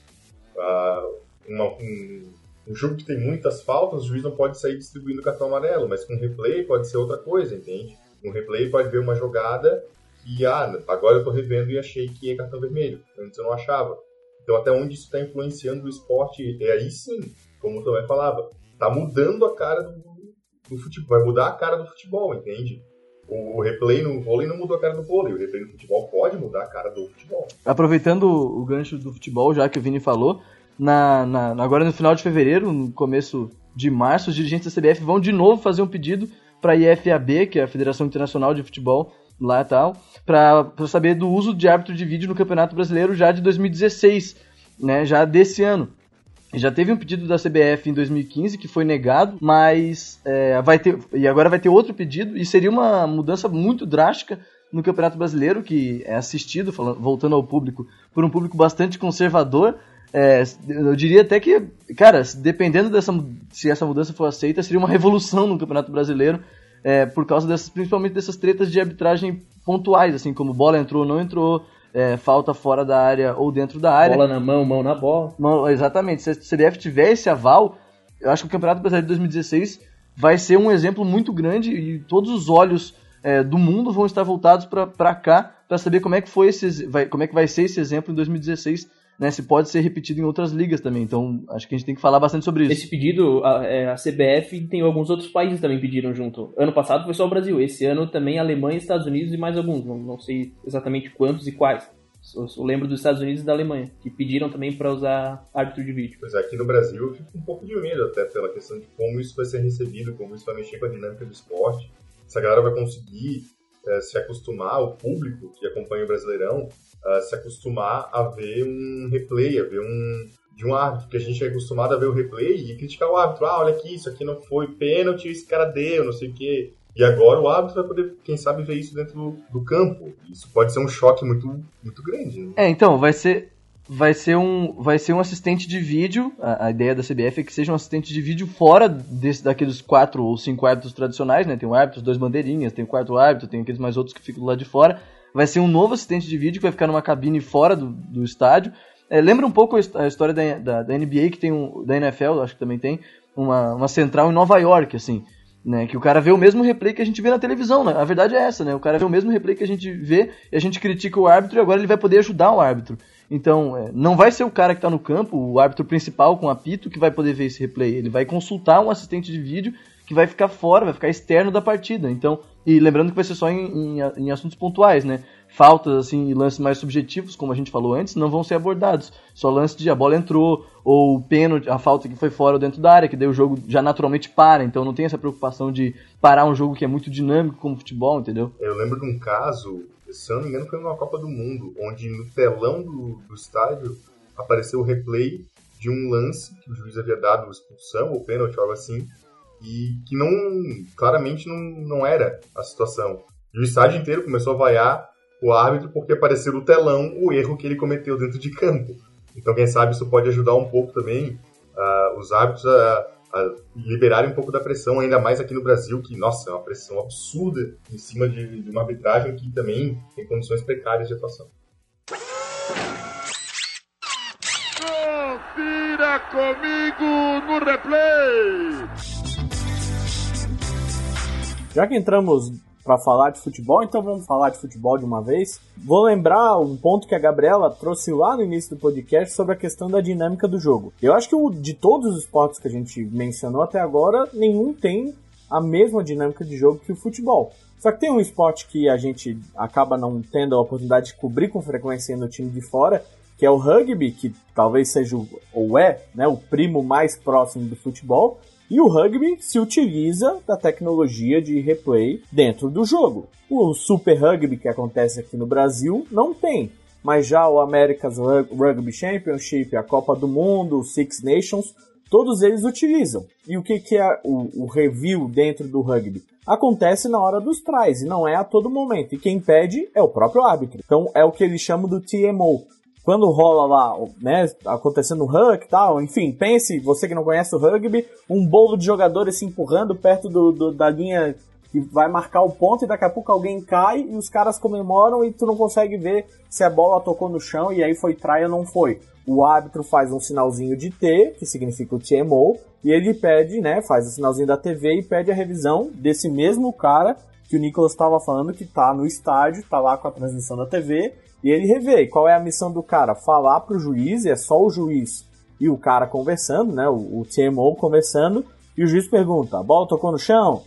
Ah, uma, um, um, jogo que tem muitas faltas, o juiz não pode sair distribuindo cartão amarelo, mas com replay pode ser outra coisa, entende? Um replay pode ver uma jogada e, ah, agora eu tô revendo e achei que é cartão vermelho. Antes eu não achava. Então, até onde isso está influenciando o esporte? É aí sim, como o Tomé falava, tá mudando a cara do, do futebol, vai mudar a cara do futebol, entende? O replay no vôlei não mudou a cara do vôlei, o replay no futebol pode mudar a cara do futebol. Aproveitando o gancho do futebol, já que o Vini falou, na, na, agora no final de fevereiro, no começo de março, os dirigentes da CBF vão de novo fazer um pedido para a IFAB, que é a Federação Internacional de Futebol, lá e tal, para saber do uso de árbitro de vídeo no Campeonato Brasileiro já de 2016, né, já desse ano. Já teve um pedido da CBF em 2015 que foi negado, mas é, vai ter e agora vai ter outro pedido e seria uma mudança muito drástica no Campeonato Brasileiro que é assistido, falando, voltando ao público, por um público bastante conservador. É, eu diria até que, cara, dependendo dessa se essa mudança for aceita, seria uma revolução no Campeonato Brasileiro, é, por causa dessas, principalmente dessas tretas de arbitragem pontuais, assim como bola entrou ou não entrou, é, falta fora da área ou dentro da área. Bola na mão, mão na bola. Mão, exatamente. Se a CDF tiver esse aval, eu acho que o Campeonato Brasileiro de 2016 vai ser um exemplo muito grande e todos os olhos é, do mundo vão estar voltados para cá para saber como é que foi esse, vai, como é que vai ser esse exemplo em 2016 né, se pode ser repetido em outras ligas também. Então, acho que a gente tem que falar bastante sobre isso. Esse pedido, a, é, a CBF tem alguns outros países também pediram junto. Ano passado foi só o Brasil. Esse ano também Alemanha, Estados Unidos e mais alguns. Não, não sei exatamente quantos e quais. Eu, eu lembro dos Estados Unidos e da Alemanha, que pediram também para usar árbitro de vídeo. Pois é, aqui no Brasil eu fico um pouco de medo até pela questão de como isso vai ser recebido, como isso vai mexer com a dinâmica do esporte. Se a galera vai conseguir é, se acostumar, o público que acompanha o Brasileirão, se acostumar a ver um replay, a ver um de um árbitro, que a gente é acostumado a ver o replay e criticar o árbitro. Ah, olha aqui, isso aqui não foi pênalti, esse cara deu, não sei o quê. E agora o árbitro vai poder, quem sabe, ver isso dentro do, campo. Isso pode ser um choque muito, muito grande. Né? É, então, vai ser, vai ser um vai ser um assistente de vídeo. A, a, ideia da CBF é que seja um assistente de vídeo fora desse, daqueles quatro ou cinco árbitros tradicionais, né? Tem o árbitro, dois bandeirinhas, tem o quarto árbitro, tem aqueles mais outros que ficam lado de fora vai ser um novo assistente de vídeo que vai ficar numa cabine fora do, do estádio. É, lembra um pouco a história da, da, da, NBA, que tem um, da NFL, acho que também tem, uma, uma central em Nova York, assim, né, que o cara vê o mesmo replay que a gente vê na televisão, né? A verdade é essa, né? O cara vê o mesmo replay que a gente vê e a gente critica o árbitro e agora ele vai poder ajudar o árbitro. Então, é, não vai ser o cara que está no campo, o árbitro principal com apito, que vai poder ver esse replay. Ele vai consultar um assistente de vídeo que vai ficar fora, vai ficar externo da partida. Então, e lembrando que vai ser só em, em, em assuntos pontuais, né? Faltas, assim, e lances mais subjetivos, como a gente falou antes, não vão ser abordados. Só lance de a bola entrou, ou o pênalti, a falta que foi fora ou dentro da área, que daí o jogo já naturalmente para. Então não tem essa preocupação de parar um jogo que é muito dinâmico como futebol, entendeu? Eu lembro de um caso, se eu não me engano, foi numa Copa do Mundo, onde no telão do, do estádio apareceu o replay de um lance que o juiz havia dado expulsão ou pênalti, algo assim, e que não claramente não, não era a situação. E o estádio inteiro começou a vaiar o árbitro porque apareceu no telão o erro que ele cometeu dentro de campo. Então, quem sabe isso pode ajudar um pouco também uh, os árbitros a, a, liberarem um pouco da pressão, ainda mais aqui no Brasil, que, nossa, é uma pressão absurda em cima de, de uma arbitragem que também tem condições precárias de atuação. Confira comigo no replay! Já que entramos para falar de futebol, então vamos falar de futebol de uma vez. Vou lembrar um ponto que a Gabriela trouxe lá no início do podcast sobre a questão da dinâmica do jogo. Eu acho que o, de todos os esportes que a gente mencionou até agora, nenhum tem a mesma dinâmica de jogo que o futebol. Só que tem um esporte que a gente acaba não tendo a oportunidade de cobrir com frequência no time de fora, que é o rugby, que talvez seja ou é, né, o primo mais próximo do futebol, e o rugby se utiliza da tecnologia de replay dentro do jogo. O Super Rugby que acontece aqui no Brasil não tem, mas já o America's Rugby Championship, a Copa do Mundo, o Six Nations, todos eles utilizam. E o que, que é o, o review dentro do rugby? Acontece na hora dos tries e não é a todo momento. E quem pede é o próprio árbitro. Então é o que eles chamam do TMO, quando rola lá, né, acontecendo o rugby e tal, enfim, pense, você que não conhece o rugby, um bolo de jogadores se empurrando perto do, do, da linha que vai marcar o ponto e daqui a pouco alguém cai e os caras comemoram e tu não consegue ver se a bola tocou no chão e aí foi try ou não foi. O árbitro faz um sinalzinho de T, que significa o TMO, e ele pede, né, faz o sinalzinho da TV e pede a revisão desse mesmo cara que o Nicolas estava falando que tá no estádio, tá lá com a transmissão da TV e ele revê. E qual é a missão do cara? Falar pro juiz, e é só o juiz e o cara conversando, né? O, o TMO conversando, e o juiz pergunta: a bola tocou no chão?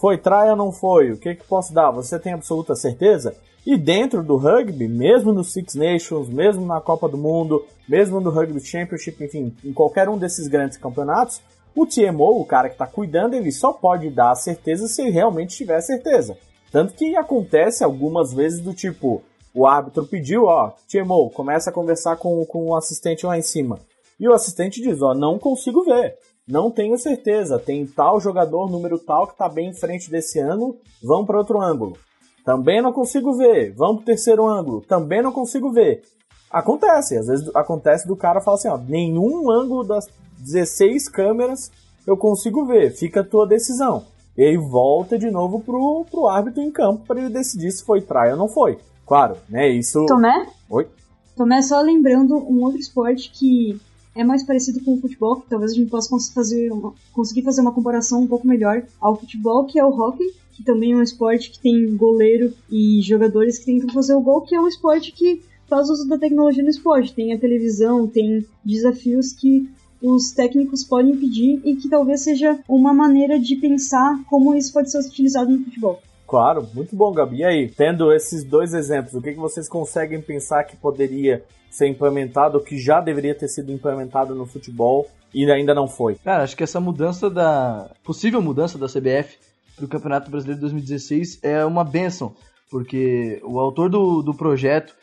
Foi trai ou não foi? O que, que posso dar? Você tem absoluta certeza? E dentro do rugby, mesmo no Six Nations, mesmo na Copa do Mundo, mesmo no Rugby Championship, enfim, em qualquer um desses grandes campeonatos, o TMO, o cara que está cuidando, ele só pode dar a certeza se realmente tiver certeza. Tanto que acontece algumas vezes do tipo, o árbitro pediu, ó, TMO, começa a conversar com, com o assistente lá em cima. E o assistente diz, ó, não consigo ver. Não tenho certeza. Tem tal jogador, número tal, que está bem em frente desse ângulo. Vamos para outro ângulo. Também não consigo ver. Vamos para o terceiro ângulo. Também não consigo ver. Acontece. Às vezes acontece do cara falar assim, ó, nenhum ângulo das 16 câmeras eu consigo ver. Fica a tua decisão. E aí volta de novo pro, pro árbitro em campo para ele decidir se foi trai ou não foi. Claro, né? Isso. Tomé? Oi? Tomé, só lembrando um outro esporte que é mais parecido com o futebol, que talvez a gente possa fazer uma, conseguir fazer uma comparação um pouco melhor ao futebol, que é o hockey, que também é um esporte que tem goleiro e jogadores que tentam fazer o gol, que é um esporte que faz uso da tecnologia no esporte. Tem a televisão, tem desafios que os técnicos podem pedir e que talvez seja uma maneira de pensar como isso pode ser utilizado no futebol. Claro, muito bom, Gabi. E aí, tendo esses dois exemplos, o que, que vocês conseguem pensar que poderia ser implementado, que já deveria ter sido implementado no futebol e ainda não foi? Cara, acho que essa mudança da. possível mudança da CBF para o Campeonato Brasileiro de 2016 é uma benção, porque o autor do, do projeto,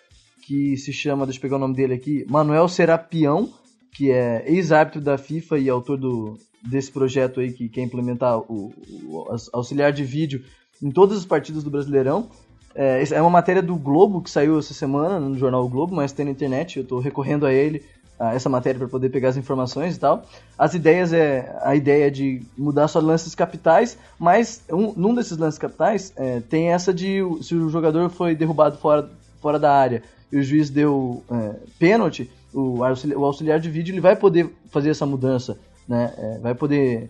que se chama, deixa eu pegar o nome dele aqui, Manuel Serapião, que é ex-árbitro da FIFA e autor do, desse projeto aí que quer implementar o, o auxiliar de vídeo em todas as partidas do Brasileirão. É, é uma matéria do Globo que saiu essa semana no jornal o Globo, mas tem na internet. Eu estou recorrendo a ele, a essa matéria, para poder pegar as informações e tal. As ideias é a ideia de mudar só lances capitais, mas um, num desses lances capitais é, tem essa de se o jogador foi derrubado fora, fora da área e o juiz deu é, pênalti, o auxiliar, o auxiliar de vídeo ele vai poder fazer essa mudança, né? É, vai poder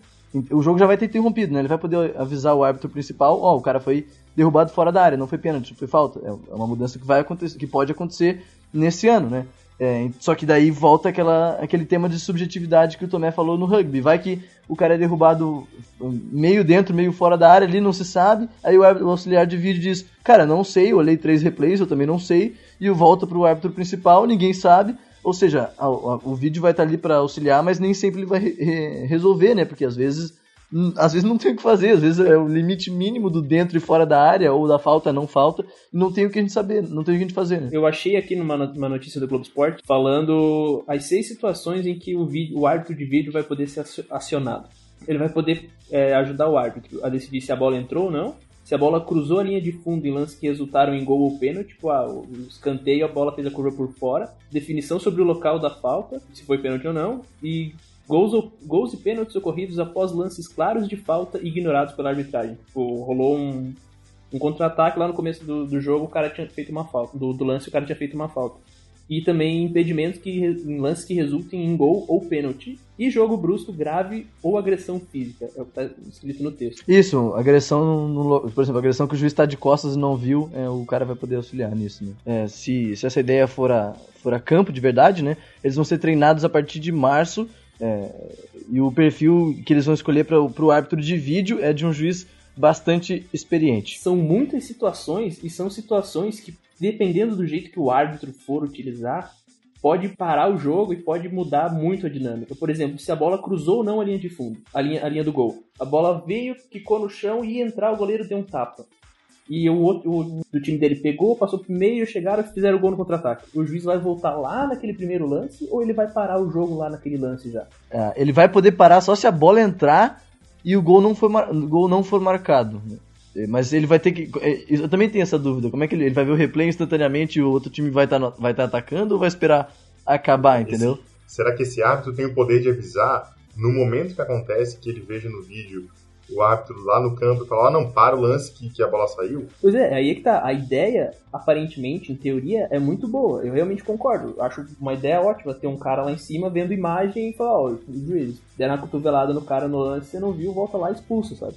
o jogo já vai ter interrompido, né? Ele vai poder avisar o árbitro principal, ó, oh, o cara foi derrubado fora da área, não foi pênalti, foi falta. É, é uma mudança que vai acontecer, que pode acontecer nesse ano, né? É, só que daí volta aquela, aquele tema de subjetividade que o Tomé falou no rugby. Vai que o cara é derrubado meio dentro, meio fora da área, ali não se sabe. Aí o, árbitro, o auxiliar de vídeo diz: Cara, não sei, eu olhei três replays, eu também não sei. E volta pro árbitro principal, ninguém sabe. Ou seja, a, a, o vídeo vai estar ali para auxiliar, mas nem sempre ele vai re, resolver, né? Porque às vezes às vezes não tem o que fazer, às vezes é o limite mínimo do dentro e fora da área, ou da falta não falta, e não tem o que a gente saber, não tem o que a gente fazer. Né? Eu achei aqui numa uma notícia do Globo Esporte falando as seis situações em que o, vídeo, o árbitro de vídeo vai poder ser acionado. Ele vai poder é, ajudar o árbitro a decidir se a bola entrou ou não, Se a bola cruzou a linha de fundo em lances que resultaram em gol ou pênalti, tipo, ah, o escanteio, a bola fez a curva por fora, definição sobre o local da falta, se foi pênalti ou não, e gols, ou, gols e pênaltis ocorridos após lances claros de falta ignorados pela arbitragem. Tipo, rolou um, um contra-ataque lá no começo do, do jogo, o cara tinha feito uma falta. Do, do lance, o cara tinha feito uma falta e também impedimentos que, em lances que resultem em gol ou pênalti. E jogo brusco grave ou agressão física. É o que está escrito no texto. Isso, agressão, no, por exemplo, agressão que o juiz está de costas e não viu, é, o cara vai poder auxiliar nisso. Né? É, se, se essa ideia for a, for a campo de verdade, né, eles vão ser treinados a partir de março. É, e o perfil que eles vão escolher para o árbitro de vídeo é de um juiz bastante experiente. São muitas situações e são situações que dependendo do jeito que o árbitro for utilizar, pode parar o jogo e pode mudar muito a dinâmica. Por exemplo, se a bola cruzou ou não a linha de fundo, a linha, a linha do gol. A bola veio, quicou no chão e ia entrar, o goleiro deu um tapa. E o outro do time dele pegou, passou pro meio, chegaram e fizeram o gol no contra-ataque. O juiz vai voltar lá naquele primeiro lance ou ele vai parar o jogo lá naquele lance já? É, ele vai poder parar só se a bola entrar e o gol não for, o gol não for marcado. Mas ele vai ter que. É, eu também tenho essa dúvida. Como é que ele, ele vai ver o replay instantaneamente e o outro time vai estar tá, vai tá atacando ou vai esperar acabar, entendeu? Esse, será que esse árbitro tem o poder de avisar no momento que acontece que ele veja no vídeo o árbitro lá no campo e falar, ah, não, para o lance que, que a bola saiu? Pois é, aí é que tá. A ideia, aparentemente, em teoria, é muito boa. Eu realmente concordo. Acho uma ideia ótima ter um cara lá em cima vendo imagem e falar, ó, oh, juiz, deram uma cotovelada no cara no lance, você não viu, volta lá e expulsa, sabe?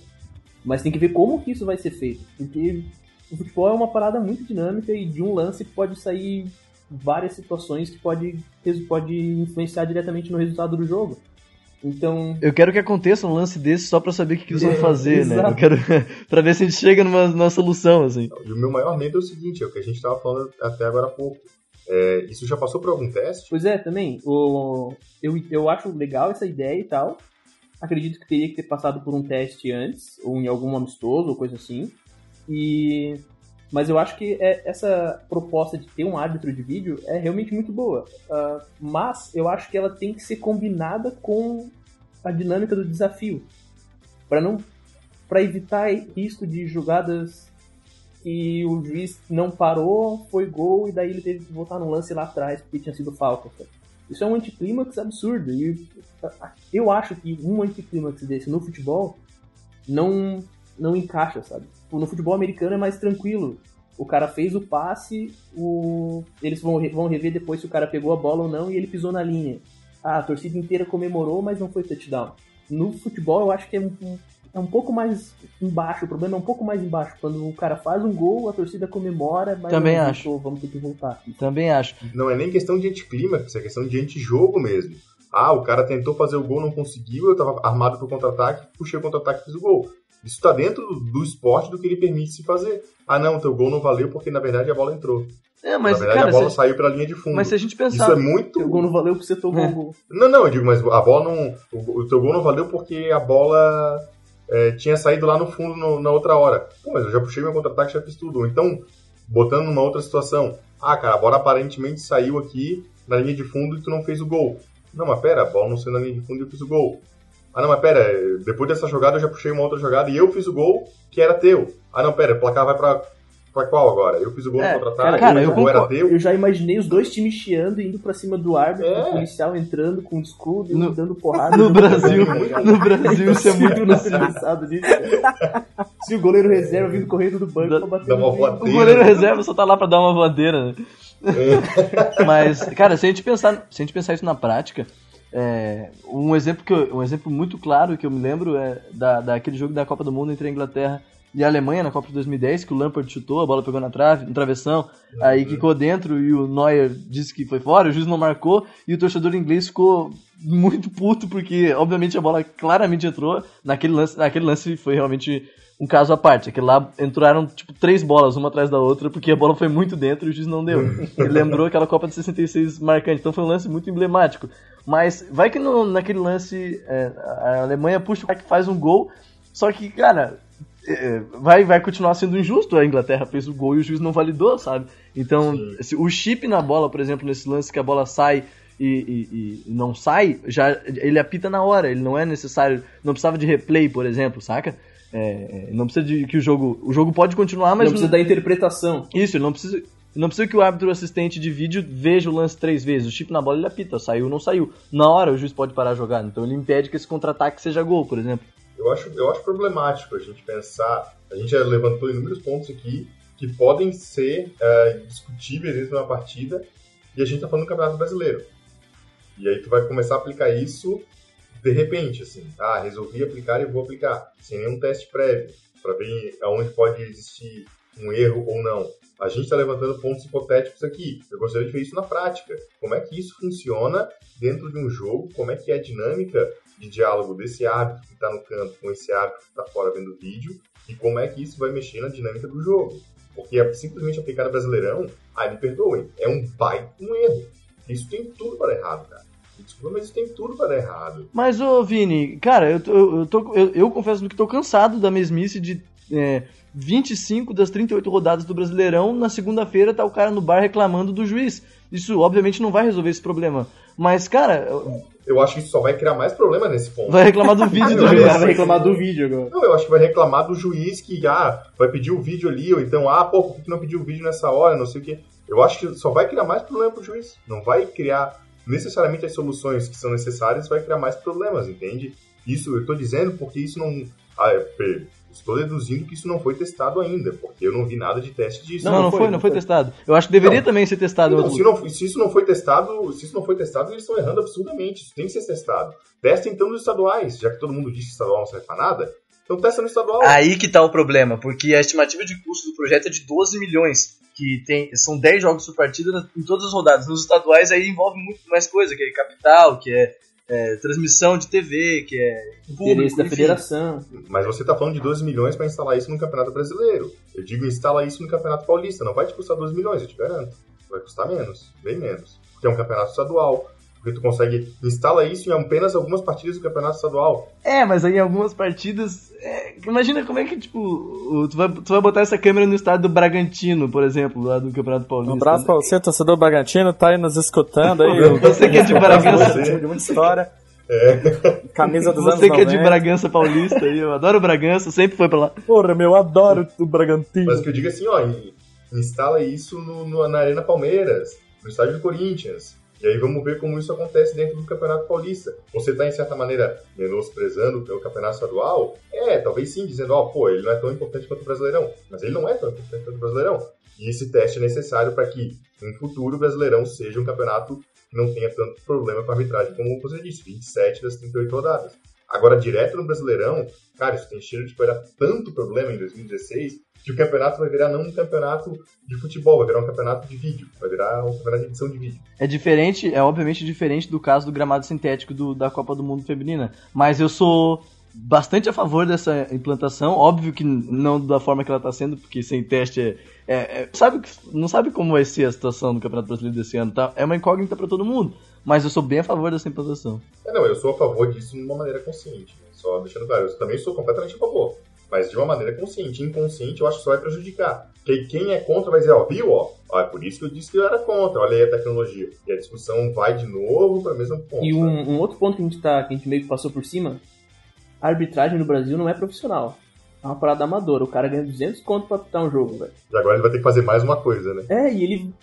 Mas tem que ver como que isso vai ser feito. Porque o futebol é uma parada muito dinâmica e de um lance pode sair várias situações que pode, pode influenciar diretamente no resultado do jogo. Então. Eu quero que aconteça um lance desse só pra saber o que, que eles vão é, fazer, né? Eu quero. pra ver se a gente chega numa, numa solução, assim. E o meu maior medo é o seguinte, é o que a gente tava falando até agora há pouco. É, isso já passou por algum teste? Pois é, também. O, eu, eu acho legal essa ideia e tal. Acredito que teria que ter passado por um teste antes, ou em algum amistoso, ou coisa assim. E mas eu acho que é, essa proposta de ter um árbitro de vídeo é realmente muito boa. Uh, mas eu acho que ela tem que ser combinada com a dinâmica do desafio. para não para evitar risco de jogadas que o juiz não parou, foi gol e daí ele teve que voltar no lance lá atrás porque tinha sido falta. Isso é um anticlímax absurdo. E eu acho que um anticlímax desse no futebol não, não encaixa, sabe? Tipo, no futebol americano é mais tranquilo. O cara fez o passe, o... eles vão, vão rever depois se o cara pegou a bola ou não e ele pisou na linha. Ah, a torcida inteira comemorou, mas não foi touchdown. No futebol eu acho que é um, é um pouco mais embaixo, o problema é um pouco mais embaixo. Quando o cara faz um gol, a torcida comemora, mas Também acho. Voltou, vamos ter que voltar. Também acho. Não é nem questão de anticlímax, é questão de antijogo mesmo. Ah, o cara tentou fazer o gol, não conseguiu, eu tava armado pro contra-ataque, puxei o contra-ataque e fiz o gol. Isso tá dentro do esporte do que ele permite se fazer. Ah, não, teu gol não valeu porque na verdade a bola entrou. É, mas, na verdade cara, a bola se... saiu pela linha de fundo. Mas se a gente pensar. Isso é muito. O gol não valeu porque você tomou é. o gol. Não, não, eu digo, mas a bola não. O, o teu gol não valeu porque a bola é, tinha saído lá no fundo no, na outra hora. Pô, mas eu já puxei meu contra-ataque, já fiz tudo. Então, botando numa outra situação. Ah, cara, a bola aparentemente saiu aqui na linha de fundo e tu não fez o gol. Não, mas pera, a bola não saiu na linha de fundo e eu fiz o gol. Ah, não, mas pera, depois dessa jogada eu já puxei uma outra jogada e eu fiz o gol que era teu. Ah, não, pera, o placar vai pra Pra qual agora? Eu fiz o gol é, no contra-ataque, cara, eu, o era teu. Eu já imaginei os dois times chiando, indo pra cima do árbitro, é. o policial entrando com o escudo, no, dando porrada. No Brasil, no Brasil isso é muito engraçado nisso. Se o goleiro reserva vindo correndo do banco pra bater O goleiro reserva só tá lá pra dar uma bandeira, né? É. Mas, cara, se a gente pensar, se a gente pensar isso na prática, é, um exemplo que eu, um exemplo muito claro que eu me lembro é da, daquele jogo da Copa do Mundo entre a Inglaterra e a Alemanha na Copa de 2010, que o Lampard chutou, a bola pegou na trave, no travessão, aí ficou dentro e o Neuer disse que foi fora, o juiz não marcou, e o torcedor inglês ficou muito puto, porque obviamente a bola claramente entrou, naquele lance, naquele lance foi realmente um caso à parte, aquele lá entraram tipo três bolas, uma atrás da outra, porque a bola foi muito dentro e o juiz não deu. Ele lembrou aquela Copa de 66 marcante, então foi um lance muito emblemático. Mas vai que no, naquele lance é, a Alemanha puxa o cara que faz um gol, só que, cara, é, vai, vai continuar sendo injusto. A Inglaterra fez o gol e o juiz não validou, sabe? Então, se, o chip na bola, por exemplo, nesse lance que a bola sai e, e, e, não sai, já ele apita na hora. Ele não é necessário, não precisava de replay, por exemplo, saca? é, não precisa de que o jogo. O jogo pode continuar, mas. Não precisa da interpretação. Isso, ele não precisa. Não precisa que o árbitro assistente de vídeo veja o lance três vezes. O chip na bola ele apita, saiu ou não saiu. Na hora o juiz pode parar de jogar. Então ele impede que esse contra-ataque seja gol, por exemplo. Eu acho, eu acho problemático a gente pensar. A gente já levantou inúmeros pontos aqui que podem ser uh, discutíveis dentro de uma partida e a gente tá falando do Campeonato Brasileiro. E aí tu vai começar a aplicar isso de repente, assim. Ah, resolvi aplicar e vou aplicar, sem nenhum teste prévio, para ver aonde pode existir um erro ou não. A gente está levantando pontos hipotéticos aqui. Eu gostaria de ver isso na prática. Como é que isso funciona dentro de um jogo? Como é que é a dinâmica de diálogo desse árbitro que está no canto com esse árbitro que está fora vendo o vídeo? E como é que isso vai mexer na dinâmica do jogo? Porque é simplesmente aplicar no Brasileirão, aí me perdoem, é um baita um erro. Isso tem tudo para errado, cara. Desculpa, mas isso tem tudo para dar errado. Mas, ô Vini, cara, eu, eu, eu, tô, eu, eu confesso que tô cansado da mesmice de é, 25 das 38 rodadas do Brasileirão, na segunda-feira tá o cara no bar reclamando do juiz. Isso, obviamente, não vai resolver esse problema. Mas, cara. Eu acho que isso só vai criar mais problema nesse ponto. Vai reclamar do vídeo do juiz. Vai reclamar do vídeo agora. Não, eu acho que vai reclamar do juiz que, ah, vai pedir o vídeo ali, ou então, ah, pô, por que não pediu o vídeo nessa hora, não sei o quê. Eu acho que só vai criar mais problema pro juiz. Não vai criar necessariamente as soluções que são necessárias vai criar mais problemas, entende? Isso eu estou dizendo porque isso não. Ah, estou deduzindo que isso não foi testado ainda, porque eu não vi nada de teste disso. Não, não, não foi, foi, não foi testado. Eu acho que deveria também ser testado. Então, se, não, se, isso não foi testado, se isso não foi testado, eles estão errando absurdamente. Isso tem que ser testado. Testa então nos estaduais, já que todo mundo diz que estadual não serve para nada. Então testa no estadual. Aí que tá o problema, porque a estimativa de custo do projeto é de 12 milhões que tem, são 10 jogos por partida em todas as rodadas. Nos estaduais aí envolve muito mais coisa, que é capital, que é, é transmissão de TV, que é interesse da federação. Mas você está falando de 12 milhões para instalar isso no Campeonato Brasileiro. Eu digo instala isso no Campeonato Paulista, não vai te custar 12 milhões, eu te garanto. Vai custar menos, bem menos. Porque é um campeonato estadual, porque tu consegue instala isso em apenas algumas partidas do campeonato estadual. É, mas aí em algumas partidas. É, imagina como é que, tipo, tu vai, tu vai botar essa câmera no estado do Bragantino, por exemplo, lá do Campeonato Paulista. Um abraço pra você, torcedor do Bragantino, tá aí nos escutando aí. você que é de Bragança. de muita história. É. Camisa dos Você anos que 90. é de Bragança Paulista aí, eu adoro o Bragança, sempre foi pra lá. Porra, meu, eu adoro o Bragantino. Mas que eu digo assim, ó, instala isso no, no, na Arena Palmeiras, no estádio do Corinthians. E aí vamos ver como isso acontece dentro do Campeonato Paulista. Você está, em certa maneira, menosprezando o Campeonato Estadual? É, talvez sim, dizendo, ó, oh, pô, ele não é tão importante quanto o Brasileirão. Mas ele não é tão importante quanto o Brasileirão. E esse teste é necessário para que, no futuro, o Brasileirão seja um campeonato que não tenha tanto problema com a arbitragem, como você disse, 27 das 38 rodadas. Agora, direto no Brasileirão, cara, isso tem cheiro de que vai dar tanto problema em 2016 que o campeonato vai virar não um campeonato de futebol, vai virar um campeonato de vídeo, vai virar um campeonato de edição de vídeo. É diferente, é obviamente diferente do caso do gramado sintético do, da Copa do Mundo Feminina, mas eu sou bastante a favor dessa implantação, óbvio que não da forma que ela está sendo, porque sem teste é, é, é, sabe não sabe como vai ser a situação do Campeonato Brasileiro desse ano, tá? É uma incógnita para todo mundo, mas eu sou bem a favor dessa implantação. É, não, eu sou a favor disso de uma maneira consciente, né? só deixando claro, eu também sou completamente a favor mas de uma maneira consciente. Inconsciente, eu acho que só vai prejudicar. Porque quem é contra vai dizer, ó, viu, ó, ó, é por isso que eu disse que eu era contra, olha aí a tecnologia. E a discussão vai de novo para o mesmo ponto. E um, um, outro ponto que a, gente tá, que a gente meio que passou por cima, a arbitragem no Brasil não é profissional. É uma parada amadora. O cara ganha 200 conto pra apitar um jogo, velho. E agora ele vai ter que fazer mais uma coisa, né? É, e ele...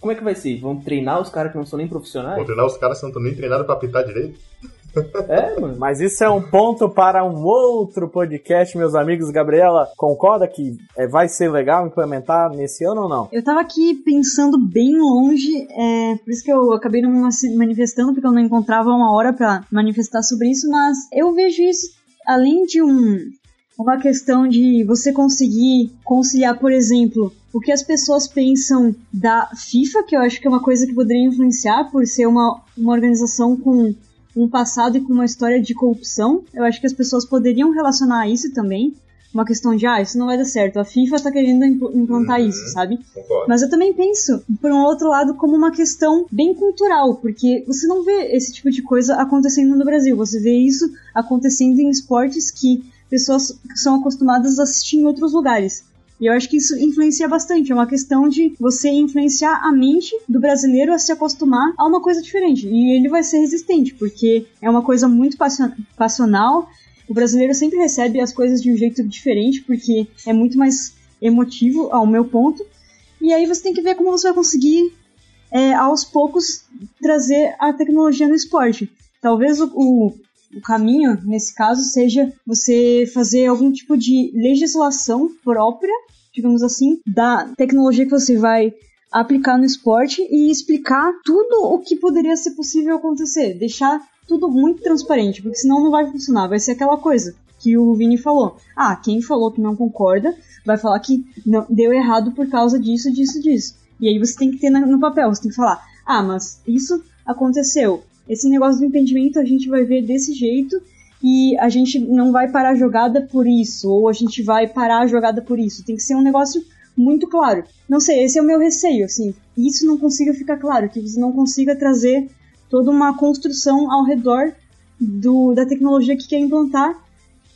Como é que vai ser? Vão treinar os caras que não são nem profissionais? Vão treinar os caras que não estão nem treinados pra apitar direito? É, mano. Mas isso é um ponto para um outro podcast, meus amigos. Gabriela, concorda que é, vai ser legal implementar nesse ano ou não? Eu tava aqui pensando bem longe, é, por isso que eu acabei não me manifestando, porque eu não encontrava uma hora para manifestar sobre isso, mas eu vejo isso além de um, uma questão de você conseguir conciliar, por exemplo, o que as pessoas pensam da FIFA, que eu acho que é uma coisa que poderia influenciar por ser uma, uma organização com um passado e com uma história de corrupção. Eu acho que as pessoas poderiam relacionar isso também. Uma questão de, ah, isso não vai dar certo. A FIFA tá querendo implantar uhum, isso, sabe? Concordo. Mas eu também penso, por um outro lado, como uma questão bem cultural, porque você não vê esse tipo de coisa acontecendo no Brasil. Você vê isso acontecendo em esportes que pessoas são acostumadas a assistir em outros lugares. E eu acho que isso influencia bastante. É uma questão de você influenciar a mente do brasileiro a se acostumar a uma coisa diferente. E ele vai ser resistente, porque é uma coisa muito passional. O brasileiro sempre recebe as coisas de um jeito diferente, porque é muito mais emotivo, ao meu ponto. E aí você tem que ver como você vai conseguir, é, aos poucos, trazer a tecnologia no esporte. Talvez o, o, o caminho, nesse caso, seja você fazer algum tipo de legislação própria, digamos assim, da tecnologia que você vai aplicar no esporte e explicar tudo o que poderia ser possível acontecer. Deixar tudo muito transparente, porque senão não vai funcionar. Vai ser aquela coisa que o Vini falou. Ah, quem falou que não concorda vai falar que não, deu errado por causa disso, disso, disso. E aí você tem que ter no papel, você tem que falar, ah, mas isso aconteceu. Esse negócio do impedimento a gente vai ver desse jeito e a gente não vai parar a jogada por isso, ou a gente vai parar a jogada por isso. Tem que ser um negócio muito claro. Não sei, esse é o meu receio, assim. Isso não consiga ficar claro, que você não consiga trazer toda uma construção ao redor do, da tecnologia que quer implantar,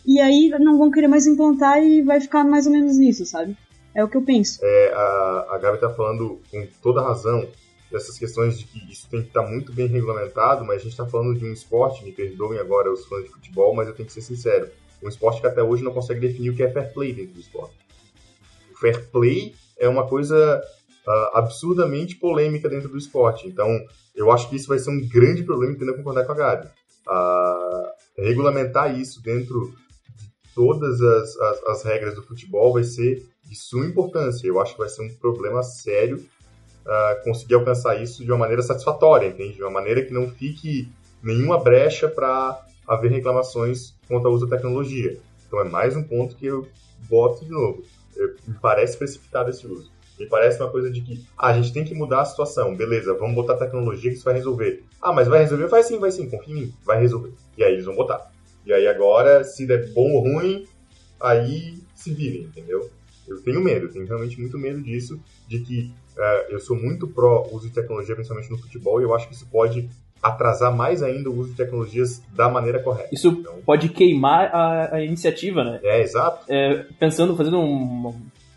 e aí não vão querer mais implantar e vai ficar mais ou menos nisso, sabe? É o que eu penso. É, a, a Gabi tá falando com toda razão dessas questões de que isso tem que estar tá muito bem regulamentado, mas a gente está falando de um esporte, me perdoem agora os fãs de futebol, mas eu tenho que ser sincero, um esporte que até hoje não consegue definir o que é fair play dentro do esporte. O fair play é uma coisa uh, absurdamente polêmica dentro do esporte, então eu acho que isso vai ser um grande problema, tendo a concordar com a Gabi. Uh, regulamentar isso dentro de todas as, as, as regras do futebol vai ser de suma importância. Eu acho que vai ser um problema sério uh, conseguir alcançar isso de uma maneira satisfatória, entende? De uma maneira que não fique nenhuma brecha para haver reclamações quanto ao uso da tecnologia. Então é mais um ponto que eu boto de novo. Eu, me parece precipitado esse uso. Me parece uma coisa de que ah, a gente tem que mudar a situação, beleza, vamos botar tecnologia que isso vai resolver. Ah, mas vai resolver? Vai sim, vai sim, confia em mim, vai resolver. E aí eles vão botar. E aí agora, se der bom ou ruim, aí se virem, entendeu? Eu tenho medo, tenho realmente muito medo disso, de que uh, eu sou muito pró uso de tecnologia, principalmente no futebol, e eu acho que isso pode atrasar mais ainda o uso de tecnologias da maneira correta. Isso então, pode queimar a, a, iniciativa, né? É, exato. É, pensando, fazendo um,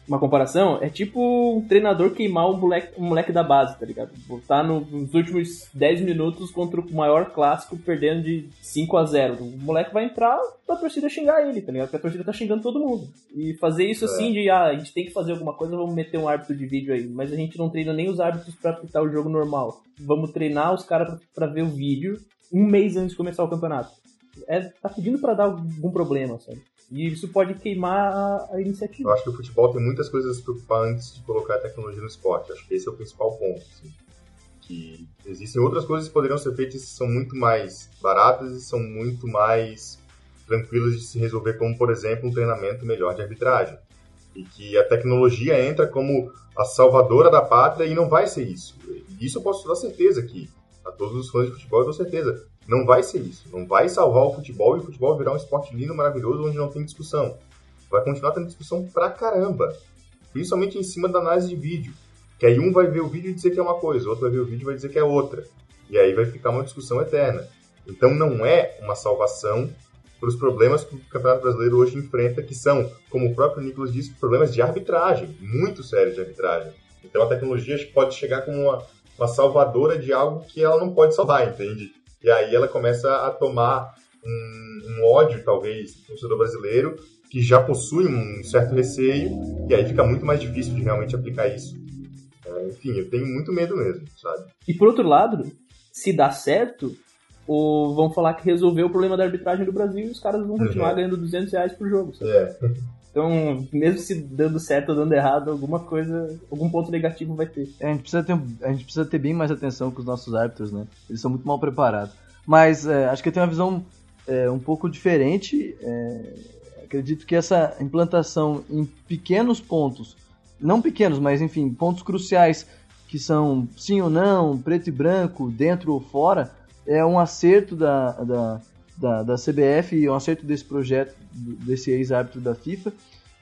uma comparação, é tipo um treinador queimar um moleque, um moleque da base, tá ligado? Botar no, nos últimos 10 minutos contra o maior clássico perdendo de 5 a 0 O moleque vai entrar pra torcida xingar ele, tá ligado? Porque a torcida tá xingando todo mundo. E fazer isso é. assim de, ah, a gente tem que fazer alguma coisa, vamos meter um árbitro de vídeo aí. Mas a gente não treina nem os árbitros pra apitar o jogo normal. Vamos treinar os caras pra, pra ver o vídeo um mês antes de começar o campeonato. É, tá pedindo para dar algum problema, sabe? E isso pode queimar a, iniciativa. Eu acho que o futebol tem muitas coisas a se preocupar antes de colocar a tecnologia no esporte. Acho que esse é o principal ponto. Assim. Que existem outras coisas que poderiam ser feitas que são muito mais baratas e são muito mais tranquilas de se resolver, como, por exemplo, um treinamento melhor de arbitragem. E que a tecnologia entra como a salvadora da pátria e não vai ser isso. Isso eu posso dar certeza que a todos os fãs de futebol eu dou certeza. Não vai ser isso. Não vai salvar o futebol e o futebol virar um esporte lindo, maravilhoso, onde não tem discussão. Vai continuar tendo discussão pra caramba. Principalmente em cima da análise de vídeo. Que aí um vai ver o vídeo e dizer que é uma coisa, outro vai ver o vídeo e vai dizer que é outra. E aí vai ficar uma discussão eterna. Então não é uma salvação para os problemas que o Campeonato Brasileiro hoje enfrenta, que são, como o próprio Nicolas disse, problemas de arbitragem, muito sérios de arbitragem. Então a tecnologia pode chegar como uma, uma salvadora de algo que ela não pode salvar, entende? E aí ela começa a tomar um, um ódio, talvez, do torcedor brasileiro, que já possui um certo receio, e aí fica muito mais difícil de realmente aplicar isso. É, enfim, eu tenho muito medo mesmo, sabe? E por outro lado, se dá certo, ou vão falar que resolveu o problema da arbitragem do Brasil e os caras vão continuar uhum. ganhando 200 reais por jogo. Sabe? É. Então, mesmo se dando certo ou dando errado, alguma coisa, algum ponto negativo vai ter. É, a, gente precisa ter a gente precisa ter bem mais atenção com os nossos árbitros, né? Eles são muito mal preparados. Mas é, acho que eu tenho uma visão é, um pouco diferente. É, acredito que essa implantação em pequenos pontos, não pequenos, mas enfim, pontos cruciais que são sim ou não, preto e branco, dentro ou fora, é um acerto da, da, da, da CBF e um acerto desse projeto, desse ex-árbitro da FIFA,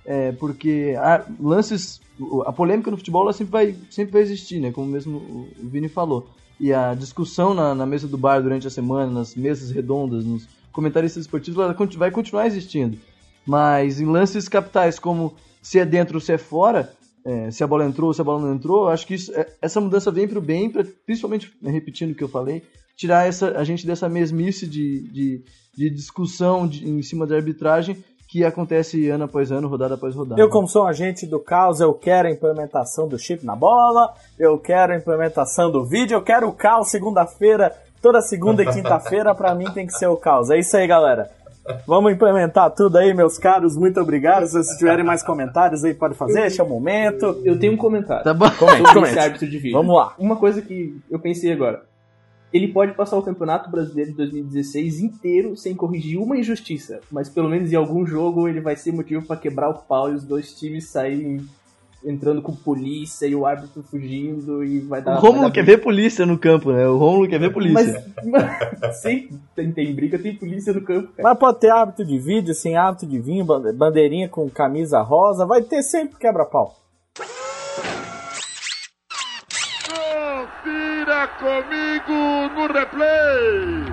é, porque a, lances, a polêmica no futebol sempre, vai, sempre vai existir, né, como mesmo o Vini falou. E a discussão na, na mesa do bar durante a semana, nas mesas redondas, nos comentários esportivos, ela vai continuar existindo. Mas em lances capitais, como se é dentro ou se é fora, é, se a bola entrou ou se a bola não entrou, acho que isso, é, essa mudança vem para o bem, pra, principalmente, repetindo o que eu falei, tirar essa, a gente dessa mesmice de, de, de discussão de, em cima da arbitragem que acontece ano após ano, rodada após rodada. Eu, como sou um agente do caos, eu quero a implementação do chip na bola, eu quero a implementação do vídeo, eu quero o caos segunda-feira, toda segunda e quinta-feira, pra mim tem que ser o caos. É isso aí, galera. Vamos implementar tudo aí, meus caros. Muito obrigado. Se vocês tiverem mais comentários aí, pode fazer. Esse é o momento. Eu tenho um comentário. Tá bom. Comente, comente. esse árbitro de vídeo. Vamos lá. Uma coisa que eu pensei agora. Ele pode passar o Campeonato Brasileiro de 2016 inteiro sem corrigir uma injustiça, mas pelo menos em algum jogo ele vai ser motivo pra quebrar o pau e os dois times saírem entrando com polícia e o árbitro fugindo e vai O dar. Rômulo vai dar quer ver polícia no campo, né? O Rômulo quer ver polícia. Mas, mas sempre tem, tem briga, tem polícia no campo, cara. Mas pode ter hábito de vídeo, sem hábito de vinho, bande- bandeirinha com camisa rosa, vai ter sempre quebra-pau. Confira comigo no replay.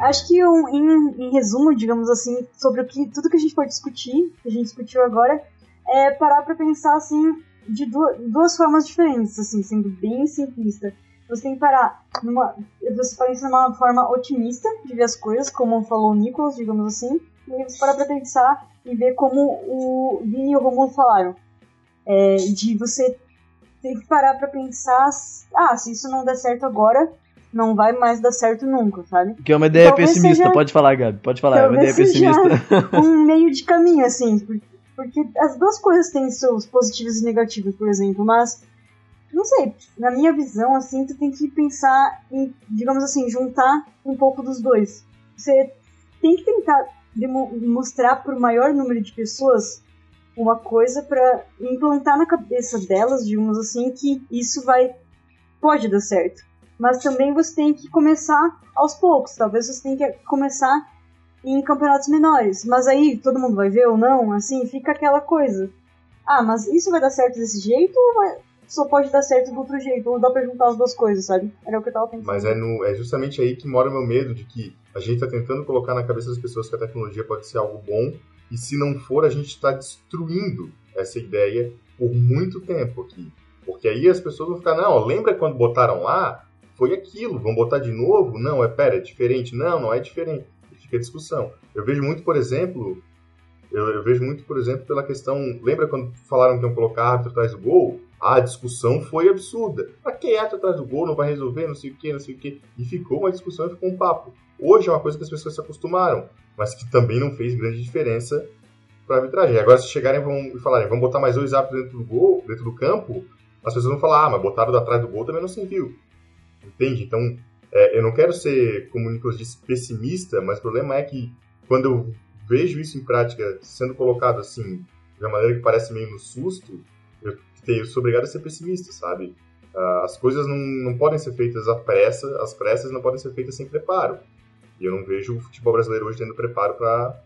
Acho que um, em, em resumo, digamos assim, sobre o que, tudo que a gente pode discutir, que a gente discutiu agora, é parar pra pensar assim de duas, duas formas diferentes, assim, sendo bem simplista. Você tem que parar numa. Você pensa numa forma otimista de ver as coisas, como falou o Nicolas, digamos assim, e você para pra pensar e ver como o Vini e o Romulo falaram. É, de você ter que parar pra pensar, ah, se isso não der certo agora, não vai mais dar certo nunca, sabe? Que é uma ideia Talvez pessimista. seja- Pode falar, Gabi. Pode falar. É uma ideia Talvez pessimista. um meio de caminho, assim, por- porque as duas coisas têm seus positivos e negativos, por exemplo, mas não sei, na minha visão, assim, tu tem que pensar em, digamos assim, juntar um pouco dos dois. Você tem que tentar mostrar para o maior número de pessoas uma coisa para implantar na cabeça delas, digamos assim, que isso vai pode dar certo. Mas também você tem que começar aos poucos. Talvez você tenha que começar em campeonatos menores. Mas aí todo mundo vai ver ou não, assim, fica aquela coisa. Ah, mas isso vai dar certo desse jeito ou vai- só pode dar certo do outro jeito? Ou dá pra juntar as duas coisas, sabe? Era o que eu tava pensando. Mas é, no, é justamente aí que mora o meu medo de que a gente está tentando colocar na cabeça das pessoas que a tecnologia pode ser algo bom, e se não for, a gente está destruindo essa ideia por muito tempo aqui. Porque aí as pessoas vão ficar, não, lembra quando botaram lá? Foi aquilo, vão botar de novo? Não, é pera, é diferente. Não, não é diferente. Fica a discussão. Eu vejo muito, por exemplo, eu, eu vejo muito, por exemplo, pela questão. Lembra quando falaram que iam colocar árbitro atrás do gol? A discussão foi absurda. É árbitro atrás do gol não vai resolver, não sei o que, não sei o que. E ficou uma discussão e ficou um papo. Hoje é uma coisa que as pessoas se acostumaram, mas que também não fez grande diferença para arbitragem. Agora, se chegarem e falarem, vamos botar mais dois árbitros dentro do gol, dentro do campo, as pessoas vão falar, ah, mas botaram atrás do gol também não serviu. Entende? Então, é, eu não quero ser, como o Nicolas disse, pessimista, mas o problema é que quando eu vejo isso em prática sendo colocado assim, de uma maneira que parece meio no susto, eu, sou obrigado a ser pessimista, sabe? Ah, as coisas não, não podem ser feitas à pressa, as pressas não podem ser feitas sem preparo. E eu não vejo o futebol brasileiro hoje tendo preparo para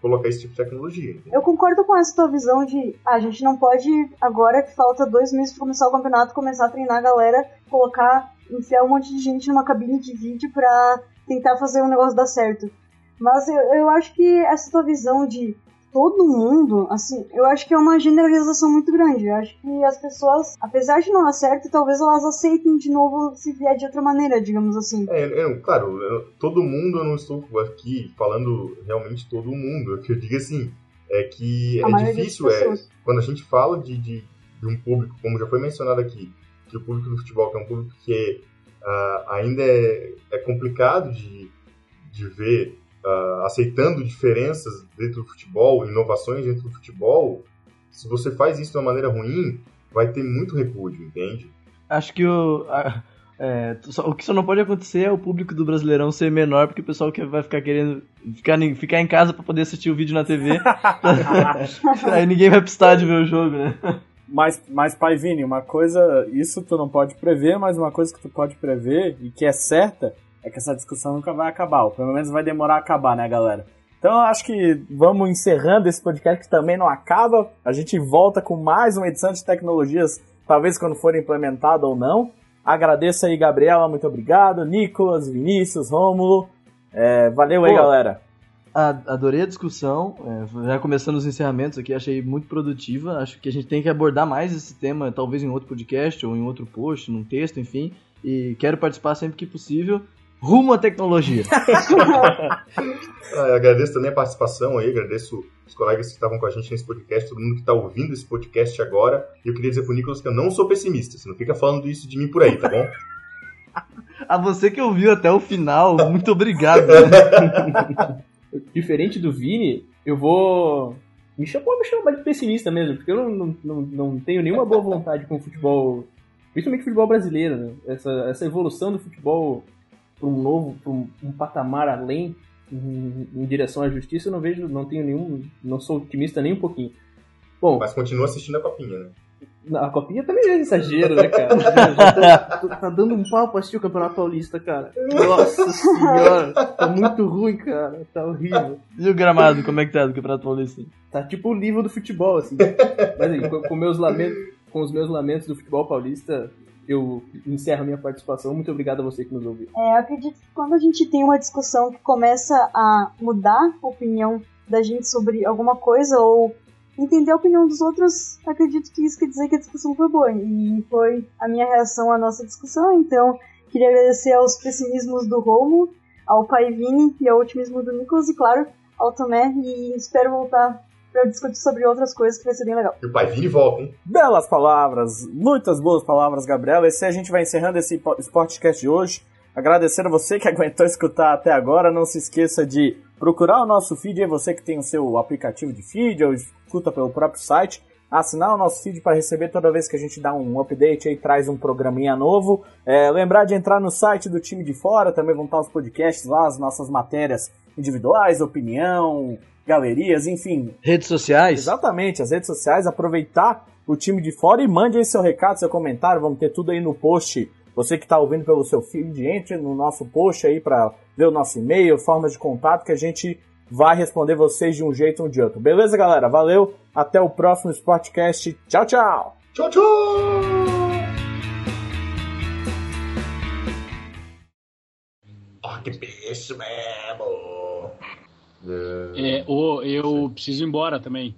colocar esse tipo de tecnologia. entende? Eu concordo com essa tua visão de ah, a gente não pode, agora que falta dois meses pra começar o campeonato, começar a treinar a galera, colocar, enfiar um monte de gente numa cabine de vídeo pra tentar fazer o negócio dar certo. Mas eu, eu acho que essa tua visão de todo mundo, assim, eu acho que é uma generalização muito grande. Eu acho que as pessoas, apesar de não dar certo, talvez elas aceitem de novo se vier de outra maneira, digamos assim. É, eu- claro, eu- todo mundo, eu não estou aqui falando realmente todo mundo. O que eu digo assim é que A é difícil, é, quando a gente fala de, de, de um público, como já foi mencionado aqui, que o público do futebol que é um público que ah, ainda é, é complicado de, de ver ah, aceitando diferenças dentro do futebol, inovações dentro do futebol, se você faz isso de uma maneira ruim, vai ter muito repúdio, entende? Acho que o. a- é, o que só não pode acontecer é o público do Brasileirão ser menor, porque o pessoal que vai ficar querendo ficar, em- ficar em casa pra poder assistir o vídeo na TV. Aí ninguém vai pro estádio ver o jogo, né? Mas, mas, pai Vini, uma coisa, isso tu não pode prever, mas uma coisa que tu pode prever e que é certa é que essa discussão nunca vai acabar, ou pelo menos vai demorar a acabar, né, galera? Então eu acho que vamos encerrando esse podcast que também não acaba. A gente volta com mais uma edição de tecnologias, talvez quando for implementado ou não. Agradeço aí, Gabriela, muito obrigado. Nicolas, Vinícius, Rômulo. É, valeu aí, Pô, galera. adorei a discussão. É, já começando os encerramentos aqui, achei muito produtiva. Acho que a gente tem que abordar mais esse tema, talvez em outro podcast ou em outro post, num texto, enfim. E quero participar sempre que possível. Rumo à tecnologia. ah, agradeço também a participação aí, agradeço os colegas que estavam com a gente nesse podcast, todo mundo que está ouvindo esse podcast agora. E eu queria dizer pro Nicolas que eu não sou pessimista, você não fica falando isso de mim por aí, tá bom? A você que ouviu até o final, muito obrigado. Diferente do Vini, eu vou. Me chamou me chamar de pessimista mesmo, porque eu não, não, não tenho nenhuma boa vontade com o futebol, principalmente o futebol brasileiro. Né? Essa, essa evolução do futebol para um novo, para um, um, patamar além, em, em, direção à justiça, eu não vejo, não tenho nenhum, não sou otimista nem um pouquinho. Bom, mas continua assistindo a copinha, né? A copinha também é exagero, né, cara? Já, já tô, tô, tá dando um pau pra assistir o Campeonato Paulista, cara. Nossa senhora, tá muito ruim, cara. Tá horrível. E o gramado, como é que tá do Campeonato Paulista? Tá tipo o livro do futebol, assim. Mas aí, com, com, meus lamentos, com os meus lamentos do futebol paulista, eu encerro minha participação. Muito obrigado a você que nos ouviu. É, acredito que quando a gente tem uma discussão que começa a mudar a opinião da gente sobre alguma coisa ou entender a opinião dos outros, acredito que isso quer dizer que a discussão foi boa. E foi a minha reação à nossa discussão. Então, queria agradecer aos pessimismos do Romo, ao Pai Vini e ao otimismo do Nicolas, e claro, ao Tomé. E espero voltar para discutir sobre outras coisas que vai ser bem legal. E o Pai Vini volta, hein? Belas palavras, muitas boas palavras, Gabriel. Esse a gente vai encerrando esse Sportcast de hoje. Agradecer a você que aguentou escutar até agora. Não se esqueça de procurar o nosso feed, é você que tem o seu aplicativo de feed ou escuta pelo próprio site, assinar o nosso feed para receber toda vez que a gente dá um update e traz um programinha novo. É, lembrar de entrar no site do time de fora, também vão estar os podcasts lá, as nossas matérias individuais, opinião, galerias, enfim. Redes sociais. Exatamente, as redes sociais, aproveitar o time de fora e mande aí seu recado, seu comentário, vamos ter tudo aí no post você que está ouvindo pelo seu feed, entre no nosso post aí para ver o nosso e-mail, forma de contato, que a gente vai responder vocês de um jeito ou de outro. Beleza, galera? Valeu, até o próximo Sportcast. Tchau, tchau! Tchau, tchau! Oh, que peixe mesmo! É, oh, eu preciso ir embora também.